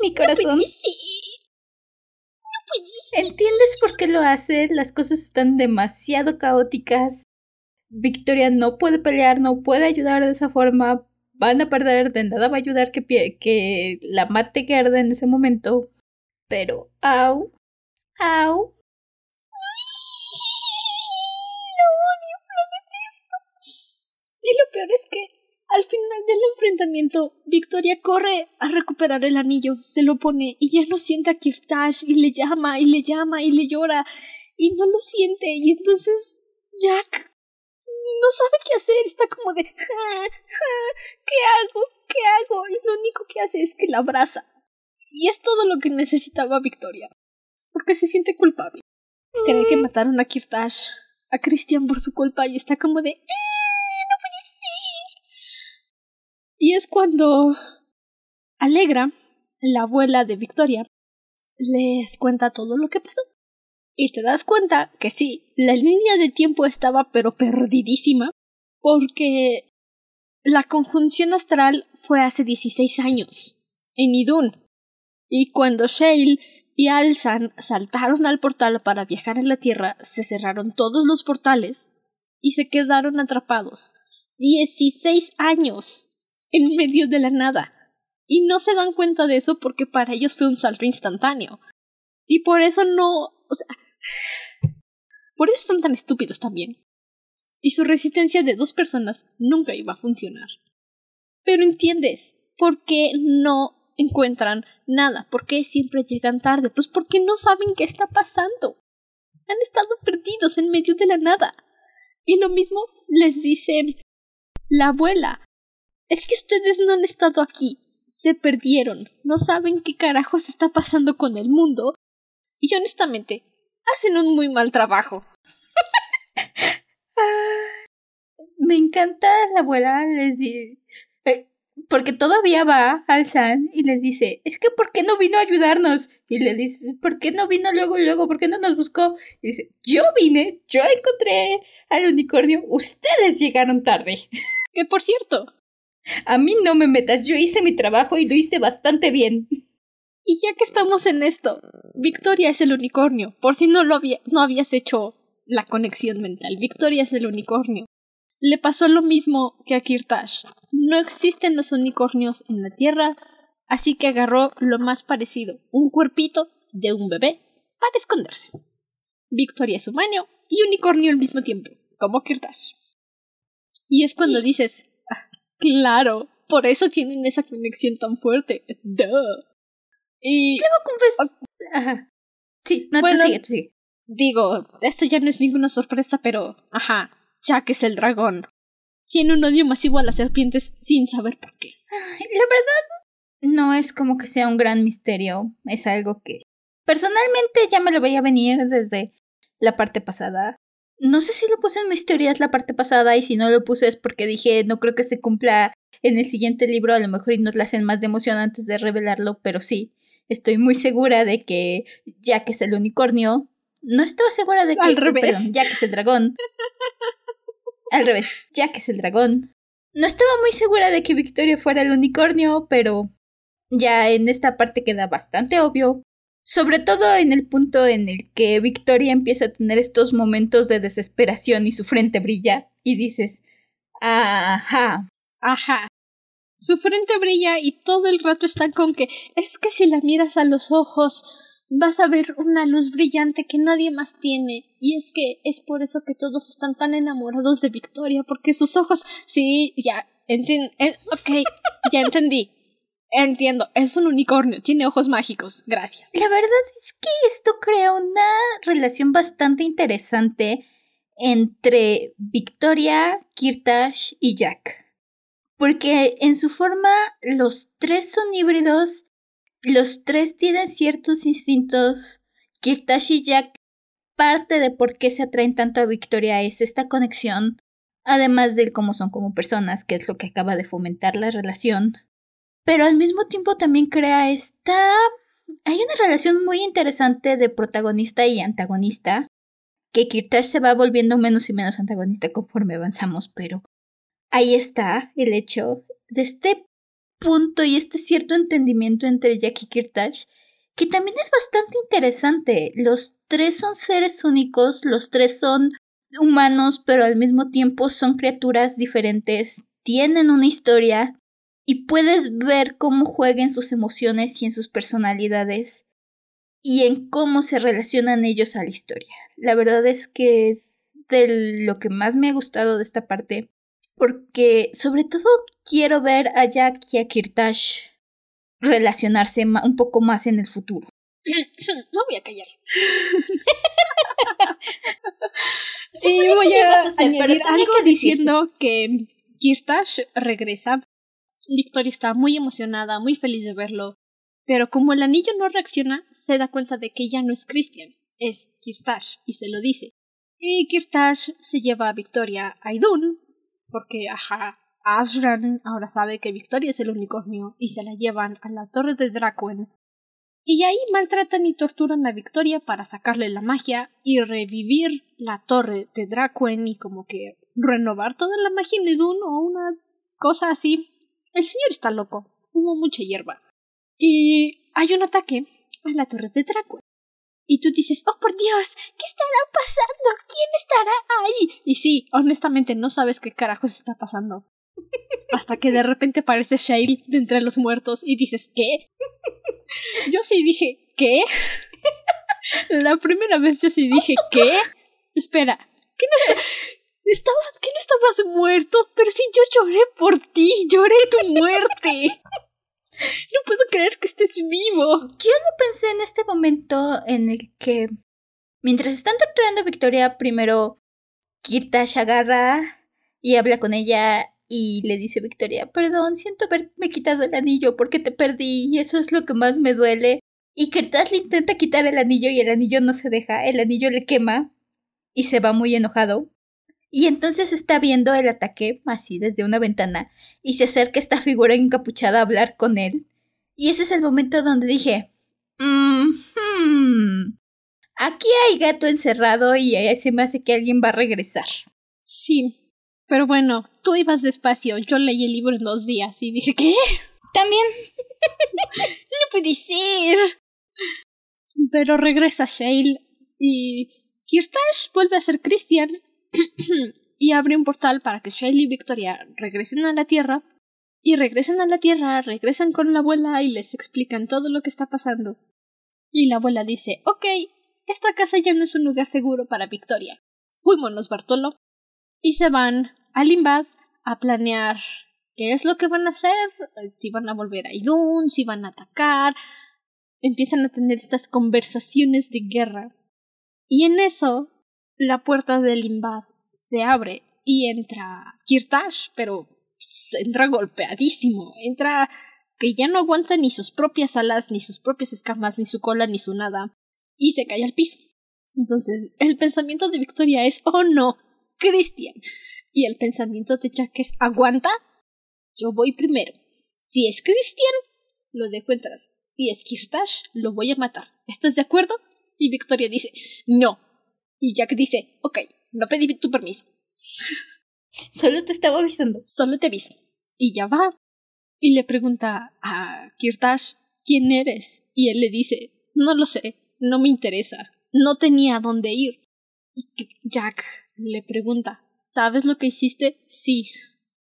[SPEAKER 2] mi corazón?
[SPEAKER 1] No
[SPEAKER 2] ¿Entiendes por qué lo hace? Las cosas están demasiado caóticas. Victoria no puede pelear, no puede ayudar de esa forma. Van a perder, de nada va a ayudar que, que la mate Gerda en ese momento. Pero, au, au,
[SPEAKER 1] Y lo peor es que, al final del enfrentamiento, Victoria corre a recuperar el anillo, se lo pone y ya no siente a Kirtash y le llama y le llama y le llora y no lo siente y entonces Jack no sabe qué hacer, está como de ¿qué hago? ¿qué hago? Y lo único que hace es que la abraza. Y es todo lo que necesitaba Victoria, porque se siente culpable. Cree que mm. mataron a Kirtash, a Christian por su culpa y está como de Y es cuando Alegra, la abuela de Victoria, les cuenta todo lo que pasó. Y te das cuenta que sí, la línea de tiempo estaba pero perdidísima, porque la conjunción astral fue hace 16 años, en Idun. Y cuando Shale y Alzan saltaron al portal para viajar a la Tierra, se cerraron todos los portales y se quedaron atrapados. 16 años en medio de la nada. Y no se dan cuenta de eso porque para ellos fue un salto instantáneo. Y por eso no. O sea. Por eso están tan estúpidos también. Y su resistencia de dos personas nunca iba a funcionar. Pero entiendes por qué no encuentran nada, por qué siempre llegan tarde, pues porque no saben qué está pasando. Han estado perdidos en medio de la nada. Y lo mismo les dice la abuela. Es que ustedes no han estado aquí. Se perdieron. No saben qué carajos está pasando con el mundo. Y honestamente, hacen un muy mal trabajo.
[SPEAKER 2] Me encanta la abuela, les dice. Eh, porque todavía va al San y les dice, es que ¿por qué no vino a ayudarnos? Y le dice, ¿por qué no vino luego, luego? ¿Por qué no nos buscó? Y dice, yo vine, yo encontré al unicornio, ustedes llegaron tarde.
[SPEAKER 1] Que por cierto,
[SPEAKER 2] a mí no me metas, yo hice mi trabajo y lo hice bastante bien.
[SPEAKER 1] Y ya que estamos en esto, Victoria es el unicornio, por si no lo había, no habías hecho la conexión mental. Victoria es el unicornio. Le pasó lo mismo que a Kirtash. No existen los unicornios en la Tierra, así que agarró lo más parecido, un cuerpito de un bebé, para esconderse. Victoria es humano y unicornio al mismo tiempo, como Kirtash. Y es cuando dices, Claro, por eso tienen esa conexión tan fuerte. Duh. Y.
[SPEAKER 2] Debo confesar. Ajá. Sí, no,
[SPEAKER 1] Bueno,
[SPEAKER 2] tú sigue, tú sigue.
[SPEAKER 1] Digo, esto ya no es ninguna sorpresa, pero. Ajá. Jack es el dragón. Tiene un odio masivo a las serpientes sin saber por qué.
[SPEAKER 2] La verdad, no es como que sea un gran misterio. Es algo que personalmente ya me lo veía venir desde la parte pasada. No sé si lo puse en mis teorías la parte pasada y si no lo puse es porque dije no creo que se cumpla en el siguiente libro, a lo mejor y nos la hacen más de emoción antes de revelarlo, pero sí, estoy muy segura de que Jack es el unicornio. No estaba segura de que...
[SPEAKER 1] Al revés.
[SPEAKER 2] Perdón, Jack es el dragón. Al revés, Jack es el dragón. No estaba muy segura de que Victoria fuera el unicornio, pero ya en esta parte queda bastante obvio. Sobre todo en el punto en el que Victoria empieza a tener estos momentos de desesperación y su frente brilla y dices, ajá,
[SPEAKER 1] Ajá. Su frente brilla y todo el rato está con que es que si la miras a los ojos vas a ver una luz brillante que nadie más tiene. Y es que es por eso que todos están tan enamorados de Victoria, porque sus ojos... Sí, ya, entiendo. ok, ya entendí. Entiendo, es un unicornio, tiene ojos mágicos. Gracias.
[SPEAKER 2] La verdad es que esto crea una relación bastante interesante entre Victoria, Kirtash y Jack. Porque en su forma los tres son híbridos, los tres tienen ciertos instintos. Kirtash y Jack, parte de por qué se atraen tanto a Victoria es esta conexión, además del cómo son como personas, que es lo que acaba de fomentar la relación. Pero al mismo tiempo también crea esta hay una relación muy interesante de protagonista y antagonista, que Kirtash se va volviendo menos y menos antagonista conforme avanzamos, pero ahí está el hecho de este punto y este cierto entendimiento entre Jack y Kirtash, que también es bastante interesante. Los tres son seres únicos, los tres son humanos, pero al mismo tiempo son criaturas diferentes, tienen una historia y puedes ver cómo juegan sus emociones y en sus personalidades y en cómo se relacionan ellos a la historia. La verdad es que es de lo que más me ha gustado de esta parte, porque sobre todo quiero ver a Jack y a Kirtash relacionarse un poco más en el futuro.
[SPEAKER 1] No voy a callar. sí, voy
[SPEAKER 2] a
[SPEAKER 1] a añadir algo diciendo que Kirtash regresa. Victoria está muy emocionada, muy feliz de verlo. Pero como el anillo no reacciona, se da cuenta de que ya no es Christian, es Kirtash, y se lo dice. Y Kirtash se lleva a Victoria a Idun, porque, ajá, Ashran ahora sabe que Victoria es el unicornio, y se la llevan a la torre de Dracuen. Y ahí maltratan y torturan a Victoria para sacarle la magia y revivir la torre de Dracuen y como que renovar toda la magia en Idun o una cosa así. El señor está loco, fuma mucha hierba. Y hay un ataque a la torre de Dracuen. Y tú dices, oh por Dios, ¿qué estará pasando? ¿Quién estará ahí? Y sí, honestamente no sabes qué carajos está pasando. Hasta que de repente aparece Shale de entre los muertos y dices, ¿qué? Yo sí dije, ¿qué? La primera vez yo sí dije, ¿qué? Espera, ¿qué no está... Estaba, ¿qué no estabas muerto? Pero sí, yo lloré por ti, lloré tu muerte. No puedo creer que estés vivo.
[SPEAKER 2] Yo no pensé en este momento en el que, mientras están torturando a Victoria, primero Kirtash agarra y habla con ella y le dice Victoria, perdón, siento haberme quitado el anillo porque te perdí y eso es lo que más me duele. Y Kirtash le intenta quitar el anillo y el anillo no se deja, el anillo le quema y se va muy enojado. Y entonces está viendo el ataque así desde una ventana y se acerca esta figura encapuchada a hablar con él. Y ese es el momento donde dije, "Mm, hmm, aquí hay gato encerrado y se me hace que alguien va a regresar.
[SPEAKER 1] Sí. Pero bueno, tú ibas despacio. Yo leí el libro en dos días y dije, ¿qué?
[SPEAKER 2] También,
[SPEAKER 1] No puede ser. Pero regresa Shale y Kirtash vuelve a ser Christian y abre un portal para que Shale y Victoria regresen a la Tierra. Y regresan a la Tierra, regresan con la abuela y les explican todo lo que está pasando. Y la abuela dice, ok, esta casa ya no es un lugar seguro para Victoria. Fuímonos, Bartolo. Y se van a Limbad a planear qué es lo que van a hacer, si van a volver a Idun, si van a atacar. Empiezan a tener estas conversaciones de guerra. Y en eso, la puerta del Limbad se abre y entra Kirtash, pero entra golpeadísimo, entra que ya no aguanta ni sus propias alas, ni sus propias escamas, ni su cola, ni su nada, y se cae al piso. Entonces, el pensamiento de Victoria es, oh no, Christian. Y el pensamiento de Jack es, aguanta, yo voy primero. Si es Christian, lo dejo entrar. Si es Kirtash, lo voy a matar. ¿Estás de acuerdo? Y Victoria dice, no. Y Jack dice, ok, no pedí tu permiso.
[SPEAKER 2] Solo te estaba avisando.
[SPEAKER 1] Solo te aviso. Y ya va. Y le pregunta a Kirtash, ¿quién eres? Y él le dice, no lo sé, no me interesa, no tenía dónde ir. Y Jack le pregunta, ¿sabes lo que hiciste? Sí.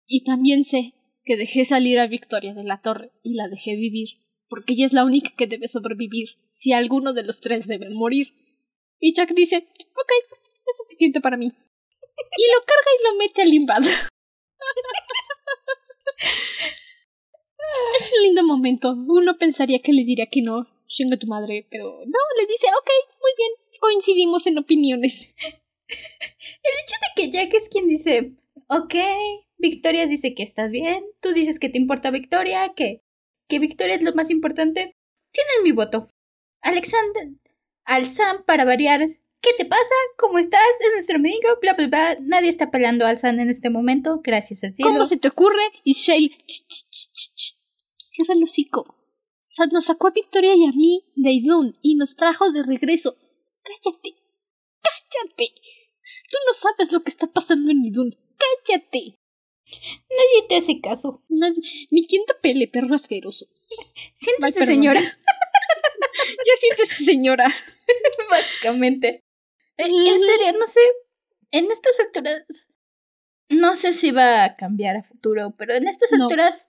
[SPEAKER 1] Y también sé que dejé salir a Victoria de la torre y la dejé vivir, porque ella es la única que debe sobrevivir si alguno de los tres debe morir. Y Jack dice, ok, es suficiente para mí. Y lo carga y lo mete al limbado. es un lindo momento. Uno pensaría que le diría que no, chinga tu madre, pero no, le dice, ok, muy bien, coincidimos en opiniones.
[SPEAKER 2] El hecho de que Jack es quien dice, ok, Victoria dice que estás bien, tú dices que te importa Victoria, que, que Victoria es lo más importante, tienes mi voto. Alexander, al Sam para variar, ¿qué te pasa? ¿Cómo estás? Es nuestro amigo, bla bla bla. Nadie está pelando al Sam en este momento, gracias al cielo.
[SPEAKER 1] ¿Cómo se te ocurre? Y Shay, cierra el hocico. Nos sacó a Victoria y a mí de Idun y nos trajo de regreso. Cállate. Cállate. Tú no sabes lo que está pasando en Idun. Cállate.
[SPEAKER 2] Nadie te hace caso.
[SPEAKER 1] ni quien te pele, perro asqueroso.
[SPEAKER 2] Siéntese, señora.
[SPEAKER 1] ya siéntese, señora.
[SPEAKER 2] Básicamente. En serio, no sé. En estas alturas. No sé si va a cambiar a futuro, pero en estas alturas.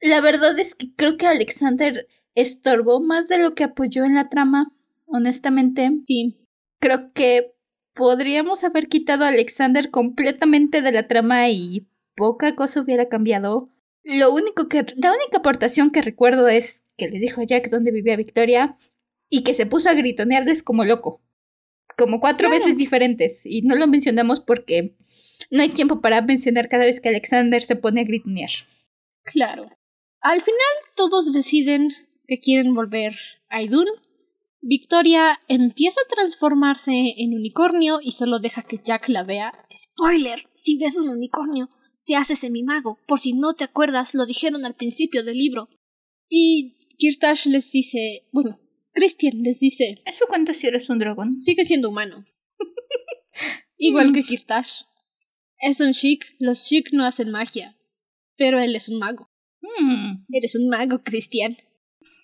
[SPEAKER 2] La verdad es que creo que Alexander estorbó más de lo que apoyó en la trama. Honestamente.
[SPEAKER 1] Sí.
[SPEAKER 2] Creo que podríamos haber quitado a Alexander completamente de la trama y poca cosa hubiera cambiado. Lo único que, la única aportación que recuerdo es que le dijo a Jack dónde vivía Victoria y que se puso a gritonearles como loco. Como cuatro veces diferentes. Y no lo mencionamos porque no hay tiempo para mencionar cada vez que Alexander se pone a gritonear.
[SPEAKER 1] Claro. Al final todos deciden que quieren volver a Idun Victoria empieza a transformarse en unicornio y solo deja que Jack la vea. Spoiler, si ves un unicornio, te haces semi-mago. Por si no te acuerdas, lo dijeron al principio del libro. Y Kirtash les dice, bueno, Christian les dice...
[SPEAKER 2] ¿Eso cuenta si eres un dragón?
[SPEAKER 1] Sigue siendo humano. Igual que Kirtash. Es un chic, los chic no hacen magia. Pero él es un mago.
[SPEAKER 2] Hmm.
[SPEAKER 1] Eres un mago, Christian.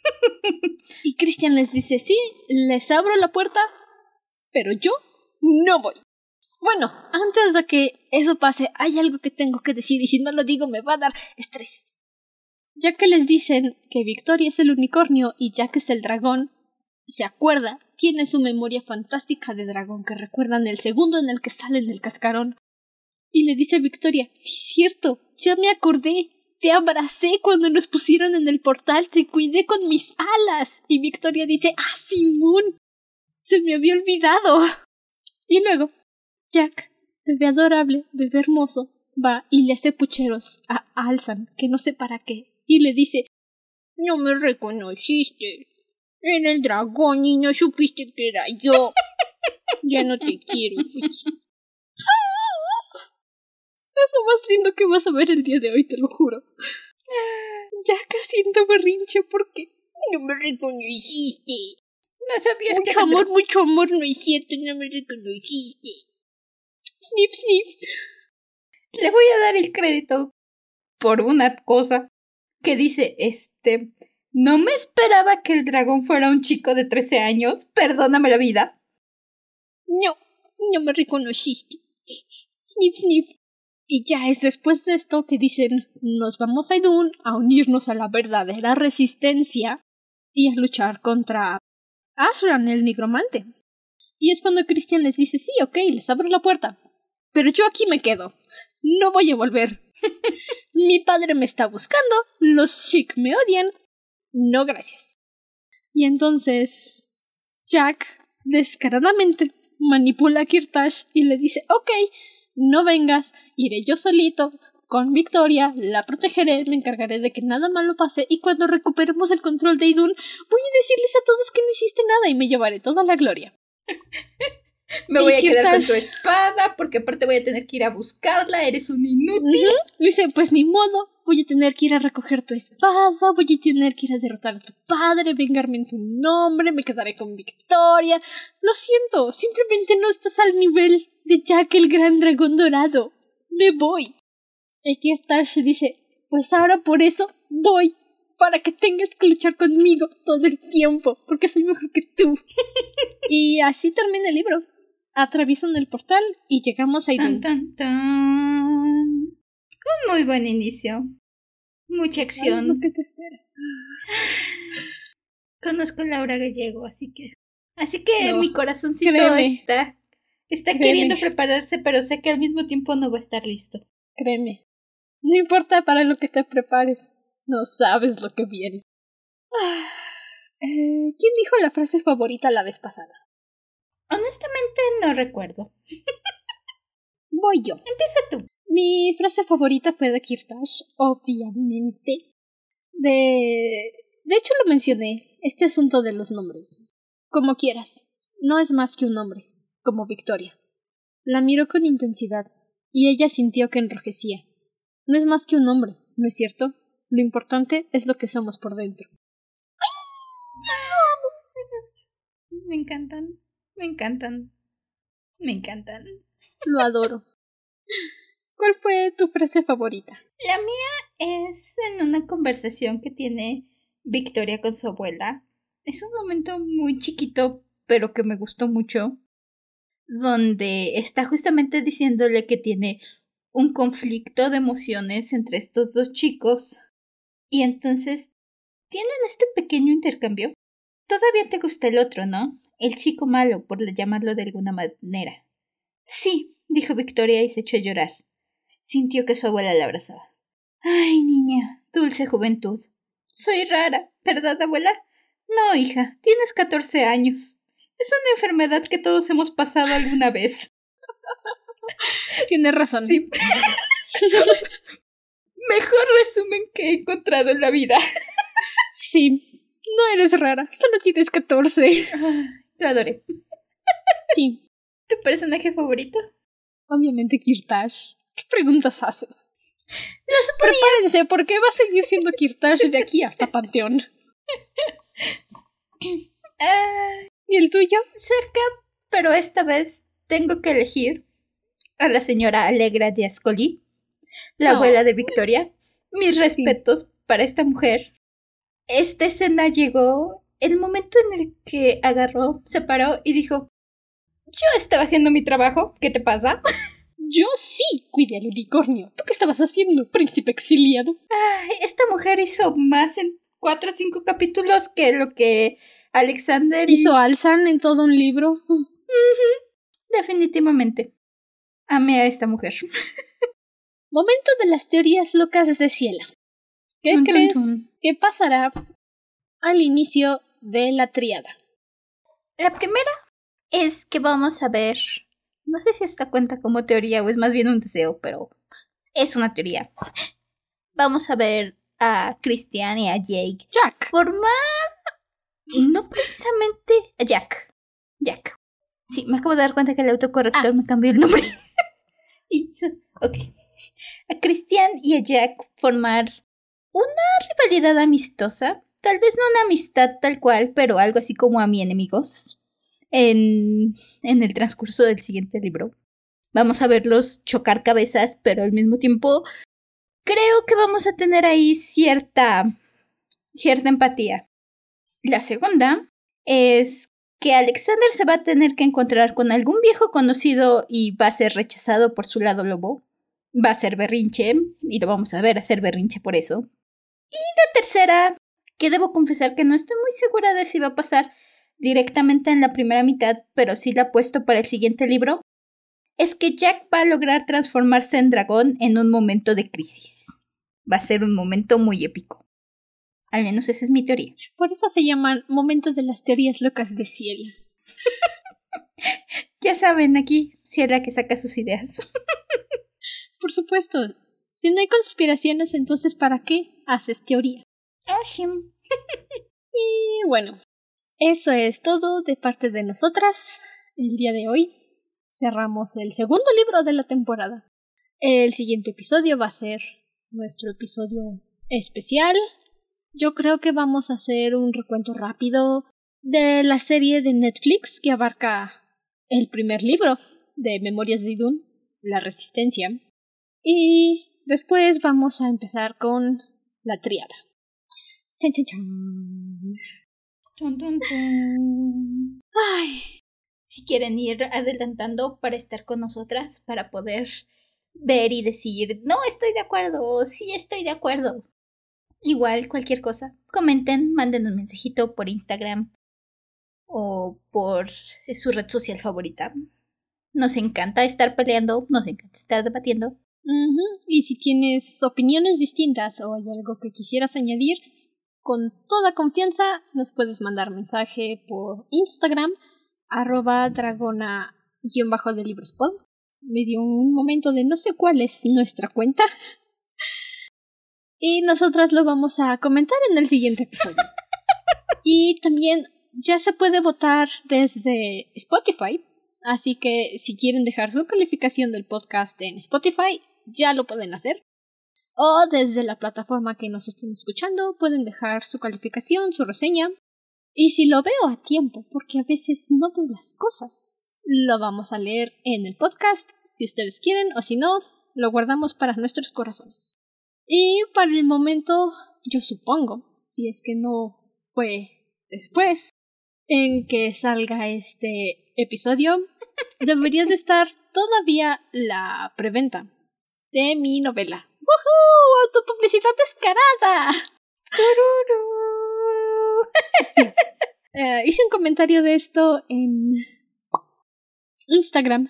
[SPEAKER 1] y Christian les dice, sí, les abro la puerta, pero yo no voy. Bueno, antes de que eso pase, hay algo que tengo que decir y si no lo digo me va a dar estrés. Ya que les dicen que Victoria es el unicornio y Jack es el dragón, se acuerda, tiene su memoria fantástica de dragón que recuerdan el segundo en el que salen del cascarón. Y le dice a Victoria, sí, cierto, ya me acordé, te abracé cuando nos pusieron en el portal, te cuidé con mis alas. Y Victoria dice, ah, Simón, se me había olvidado. Y luego, Jack, bebé adorable, bebé hermoso, va y le hace pucheros a Alzan, que no sé para qué, y le dice, no me reconociste. En el dragón y no supiste que era yo. ya no te quiero, es lo más lindo que vas a ver el día de hoy, te lo juro. Ya siento berrinche porque no me reconociste.
[SPEAKER 2] No sabías
[SPEAKER 1] mucho amor, mucho amor, no es cierto, no me reconociste. Sniff, sniff.
[SPEAKER 2] Le voy a dar el crédito por una cosa que dice, este, no me esperaba que el dragón fuera un chico de 13 años, perdóname la vida.
[SPEAKER 1] No, no me reconociste. Sniff, sniff. Y ya es después de esto que dicen nos vamos a Idun a unirnos a la verdadera resistencia y a luchar contra Ashran, el nigromante. Y es cuando Christian les dice sí, ok, les abro la puerta. Pero yo aquí me quedo. No voy a volver. Mi padre me está buscando, los chic me odian. No, gracias. Y entonces Jack descaradamente manipula a Kirtash y le dice, ok, no vengas, iré yo solito, con Victoria, la protegeré, me encargaré de que nada malo pase y cuando recuperemos el control de Idun voy a decirles a todos que no hiciste nada y me llevaré toda la gloria.
[SPEAKER 2] me voy a quedar con tu espada porque aparte voy a tener que ir a buscarla, eres un inútil.
[SPEAKER 1] Dice, pues ni modo, voy a tener que ir a recoger tu espada, voy a tener que ir a derrotar a tu padre, vengarme en tu nombre, me quedaré con Victoria. Lo siento, simplemente no estás al nivel de Jack el gran dragón dorado. Me voy. Y Kirtash dice, pues ahora por eso voy, para que tengas que luchar conmigo todo el tiempo, porque soy mejor que tú. y así termina el libro. Atraviesan el portal y llegamos a Idun.
[SPEAKER 2] Un muy buen inicio. Mucha acción.
[SPEAKER 1] ¿Qué te espera?
[SPEAKER 2] Conozco a Laura Gallego, así que. Así que mi corazoncito está. Está queriendo prepararse, pero sé que al mismo tiempo no va a estar listo.
[SPEAKER 1] Créeme. No importa para lo que te prepares, no sabes lo que viene. Ah, eh, ¿Quién dijo la frase favorita la vez pasada?
[SPEAKER 2] Honestamente no recuerdo.
[SPEAKER 1] Voy yo.
[SPEAKER 2] Empieza tú.
[SPEAKER 1] Mi frase favorita fue de Kirtash, obviamente. De... De hecho lo mencioné, este asunto de los nombres. Como quieras, no es más que un nombre, como Victoria. La miró con intensidad, y ella sintió que enrojecía. No es más que un hombre, ¿no es cierto? Lo importante es lo que somos por dentro.
[SPEAKER 2] Me encantan, me encantan, me encantan.
[SPEAKER 1] Lo adoro. ¿Cuál fue tu frase favorita?
[SPEAKER 2] La mía es en una conversación que tiene Victoria con su abuela. Es un momento muy chiquito, pero que me gustó mucho, donde está justamente diciéndole que tiene un conflicto de emociones entre estos dos chicos. Y entonces tienen este pequeño intercambio. Todavía te gusta el otro, ¿no? El chico malo, por llamarlo de alguna manera. Sí, dijo Victoria y se echó a llorar. Sintió que su abuela la abrazaba. Ay, niña, dulce juventud. Soy rara, ¿verdad, abuela? No, hija, tienes catorce años. Es una enfermedad que todos hemos pasado alguna vez.
[SPEAKER 1] Tienes razón.
[SPEAKER 2] Sí. Mejor resumen que he encontrado en la vida.
[SPEAKER 1] Sí, no eres rara, solo tienes 14.
[SPEAKER 2] Lo adoré.
[SPEAKER 1] Sí.
[SPEAKER 2] ¿Tu personaje favorito?
[SPEAKER 1] Obviamente Kirtash. ¿Qué preguntas haces?
[SPEAKER 2] Lo suponía.
[SPEAKER 1] Prepárense, porque va a seguir siendo Kirtash de aquí hasta Panteón.
[SPEAKER 2] Uh,
[SPEAKER 1] ¿Y el tuyo?
[SPEAKER 2] Cerca, pero esta vez tengo que elegir a la señora Alegra de Ascoli, la
[SPEAKER 1] No.
[SPEAKER 2] abuela de Victoria. Mis respetos para esta mujer. Esta escena llegó el momento en el que agarró, se paró y dijo, yo estaba haciendo mi trabajo, ¿qué te pasa?
[SPEAKER 1] Yo sí cuidé al unicornio. ¿Tú qué estabas haciendo, príncipe exiliado?
[SPEAKER 2] Ay, esta mujer hizo más en cuatro o cinco capítulos que lo que Alexander
[SPEAKER 1] Hizo Alzan en todo un libro.
[SPEAKER 2] Definitivamente. Amé a esta mujer.
[SPEAKER 1] Momento de las teorías locas de Ciela. ¿Qué crees
[SPEAKER 2] tun.
[SPEAKER 1] que pasará al inicio de la triada?
[SPEAKER 2] La primera es que vamos a ver. No sé si esta cuenta como teoría o es más bien un deseo, pero es una teoría. Vamos a ver a Christian y a Jake
[SPEAKER 1] Jack.
[SPEAKER 2] formar. No precisamente a Jack. Jack. Sí, me acabo de dar cuenta que el autocorrector me cambió el nombre. y, ok. A Christian y a Jack formar una rivalidad amistosa. Tal vez no una amistad tal cual, pero algo así como a mi enemigos. En, en el transcurso del siguiente libro. Vamos a verlos chocar cabezas, pero al mismo tiempo creo que vamos a tener ahí cierta cierta empatía. La segunda es que Alexander se va a tener que encontrar con algún viejo conocido y va a ser rechazado por su lado lobo. Va a ser berrinche y lo vamos a ver hacer berrinche por eso. Y la tercera, que debo confesar que no estoy muy segura de si va a pasar directamente en la primera mitad, pero sí la puesto para el siguiente libro, es que Jack va a lograr transformarse en dragón en un momento de crisis. Va a ser un momento muy épico. Al menos esa es mi teoría.
[SPEAKER 1] Por eso se llaman momentos de las teorías locas de Ciela.
[SPEAKER 2] ya saben, aquí Ciela que saca sus ideas.
[SPEAKER 1] Por supuesto. Si no hay conspiraciones, entonces ¿para qué haces teoría?
[SPEAKER 2] Ashim.
[SPEAKER 1] y bueno, eso es todo de parte de nosotras el día de hoy. Cerramos el segundo libro de la temporada. El siguiente episodio va a ser nuestro episodio especial. Yo creo que vamos a hacer un recuento rápido de la serie de Netflix que abarca el primer libro de Memorias de Idun, La Resistencia. Y después vamos a empezar con la triada. Chan, chan, chan.
[SPEAKER 2] Ay, si quieren ir adelantando para estar con nosotras, para poder ver y decir, no estoy de acuerdo, o sí estoy de acuerdo. Igual, cualquier cosa, comenten, manden un mensajito por Instagram o por su red social favorita. Nos encanta estar peleando, nos encanta estar debatiendo.
[SPEAKER 1] Y si tienes opiniones distintas o hay algo que quisieras añadir, con toda confianza nos puedes mandar mensaje por Instagram, arroba dragona-de librospod. Me dio un momento de no sé cuál es nuestra cuenta. Y nosotras lo vamos a comentar en el siguiente episodio. y también ya se puede votar desde Spotify. Así que si quieren dejar su calificación del podcast en Spotify, ya lo pueden hacer. O desde la plataforma que nos estén escuchando pueden dejar su calificación, su reseña. Y si lo veo a tiempo, porque a veces no veo las cosas, lo vamos a leer en el podcast, si ustedes quieren, o si no, lo guardamos para nuestros corazones. Y para el momento, yo supongo, si es que no fue después en que salga este episodio, debería de estar todavía la preventa de mi novela. ¡Woohoo! ¡Autopublicidad descarada! Sí. Eh, hice un comentario de esto en Instagram.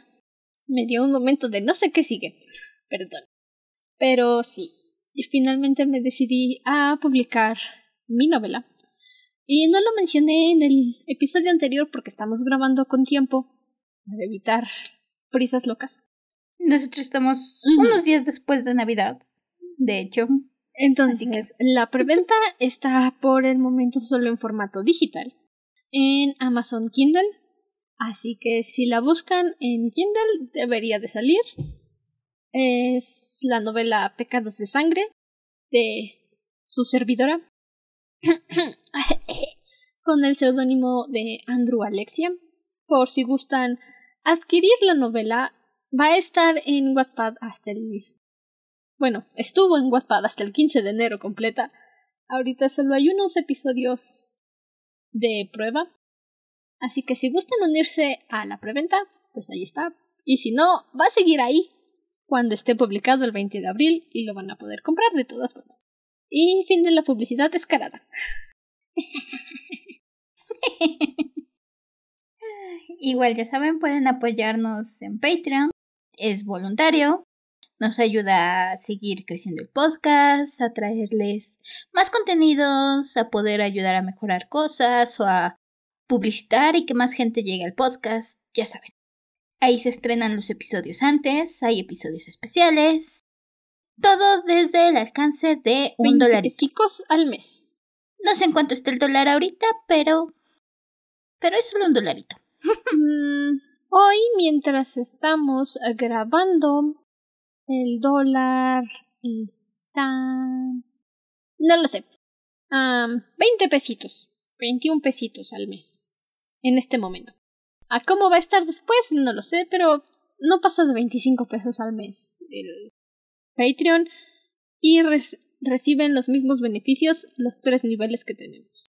[SPEAKER 1] Me dio un momento de no sé qué sigue. Perdón. Pero sí. Y finalmente me decidí a publicar mi novela. Y no lo mencioné en el episodio anterior porque estamos grabando con tiempo para evitar prisas locas.
[SPEAKER 2] Nosotros estamos unos días después de Navidad, de hecho.
[SPEAKER 1] Entonces, la preventa está por el momento solo en formato digital en Amazon Kindle. Así que si la buscan en Kindle debería de salir. Es la novela Pecados de Sangre de su servidora con el seudónimo de Andrew Alexia. Por si gustan adquirir la novela, va a estar en Wattpad hasta el... Bueno, estuvo en Wattpad hasta el 15 de enero completa. Ahorita solo hay unos episodios de prueba. Así que si gustan unirse a la preventa, pues ahí está. Y si no, va a seguir ahí cuando esté publicado el 20 de abril y lo van a poder comprar de todas formas. Y fin de la publicidad descarada.
[SPEAKER 2] Igual ya saben, pueden apoyarnos en Patreon es voluntario, nos ayuda a seguir creciendo el podcast, a traerles más contenidos, a poder ayudar a mejorar cosas o a publicitar y que más gente llegue al podcast, ya saben. Ahí se estrenan los episodios antes, hay episodios especiales. Todo desde el alcance de un dólar
[SPEAKER 1] al mes.
[SPEAKER 2] No sé en cuánto está el dólar ahorita, pero. Pero es solo un dolarito.
[SPEAKER 1] Hoy, mientras estamos grabando, el dólar está... No lo sé. 20 pesitos. 21 pesitos al mes. En este momento. ¿A cómo va a estar después? No lo sé, pero no pasa de 25 pesos al mes el Patreon y reciben los mismos beneficios los tres niveles que tenemos.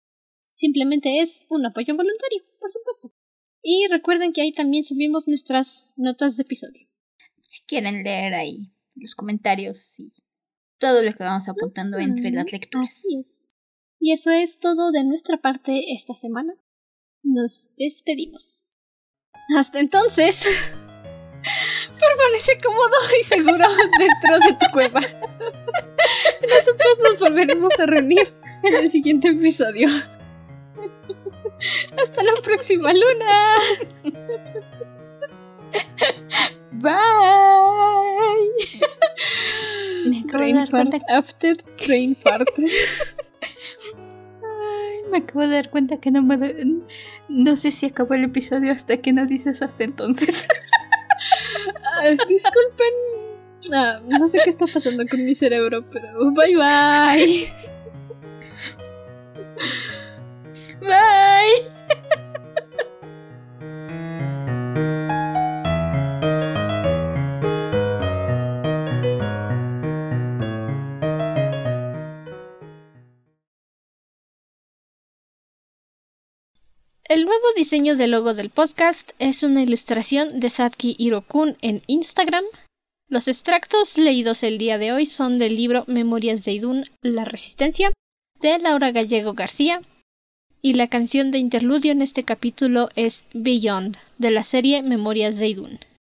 [SPEAKER 1] Simplemente es un apoyo voluntario, por supuesto. Y recuerden que ahí también subimos nuestras notas de episodio.
[SPEAKER 2] Si quieren leer ahí los comentarios y todo lo que vamos apuntando entre las lecturas.
[SPEAKER 1] Y eso es todo de nuestra parte esta semana. Nos despedimos. Hasta entonces. Permanece cómodo y seguro dentro de tu cueva. Nosotros nos volveremos a reunir en el siguiente episodio. Hasta la próxima luna.
[SPEAKER 2] Bye. Me acabo de dar cuenta.
[SPEAKER 1] After train fart.
[SPEAKER 2] Ay, me acabo de dar cuenta que no me. No sé si acabó el episodio hasta que no dices hasta entonces.
[SPEAKER 1] Disculpen. Ah, no sé qué está pasando con mi cerebro, pero bye bye.
[SPEAKER 2] Bye.
[SPEAKER 1] El nuevo diseño del logo del podcast es una ilustración de Satki Hirokun en Instagram. Los extractos leídos el día de hoy son del libro Memorias de Idún, La Resistencia, de Laura Gallego García, y la canción de interludio en este capítulo es Beyond, de la serie Memorias de Idún.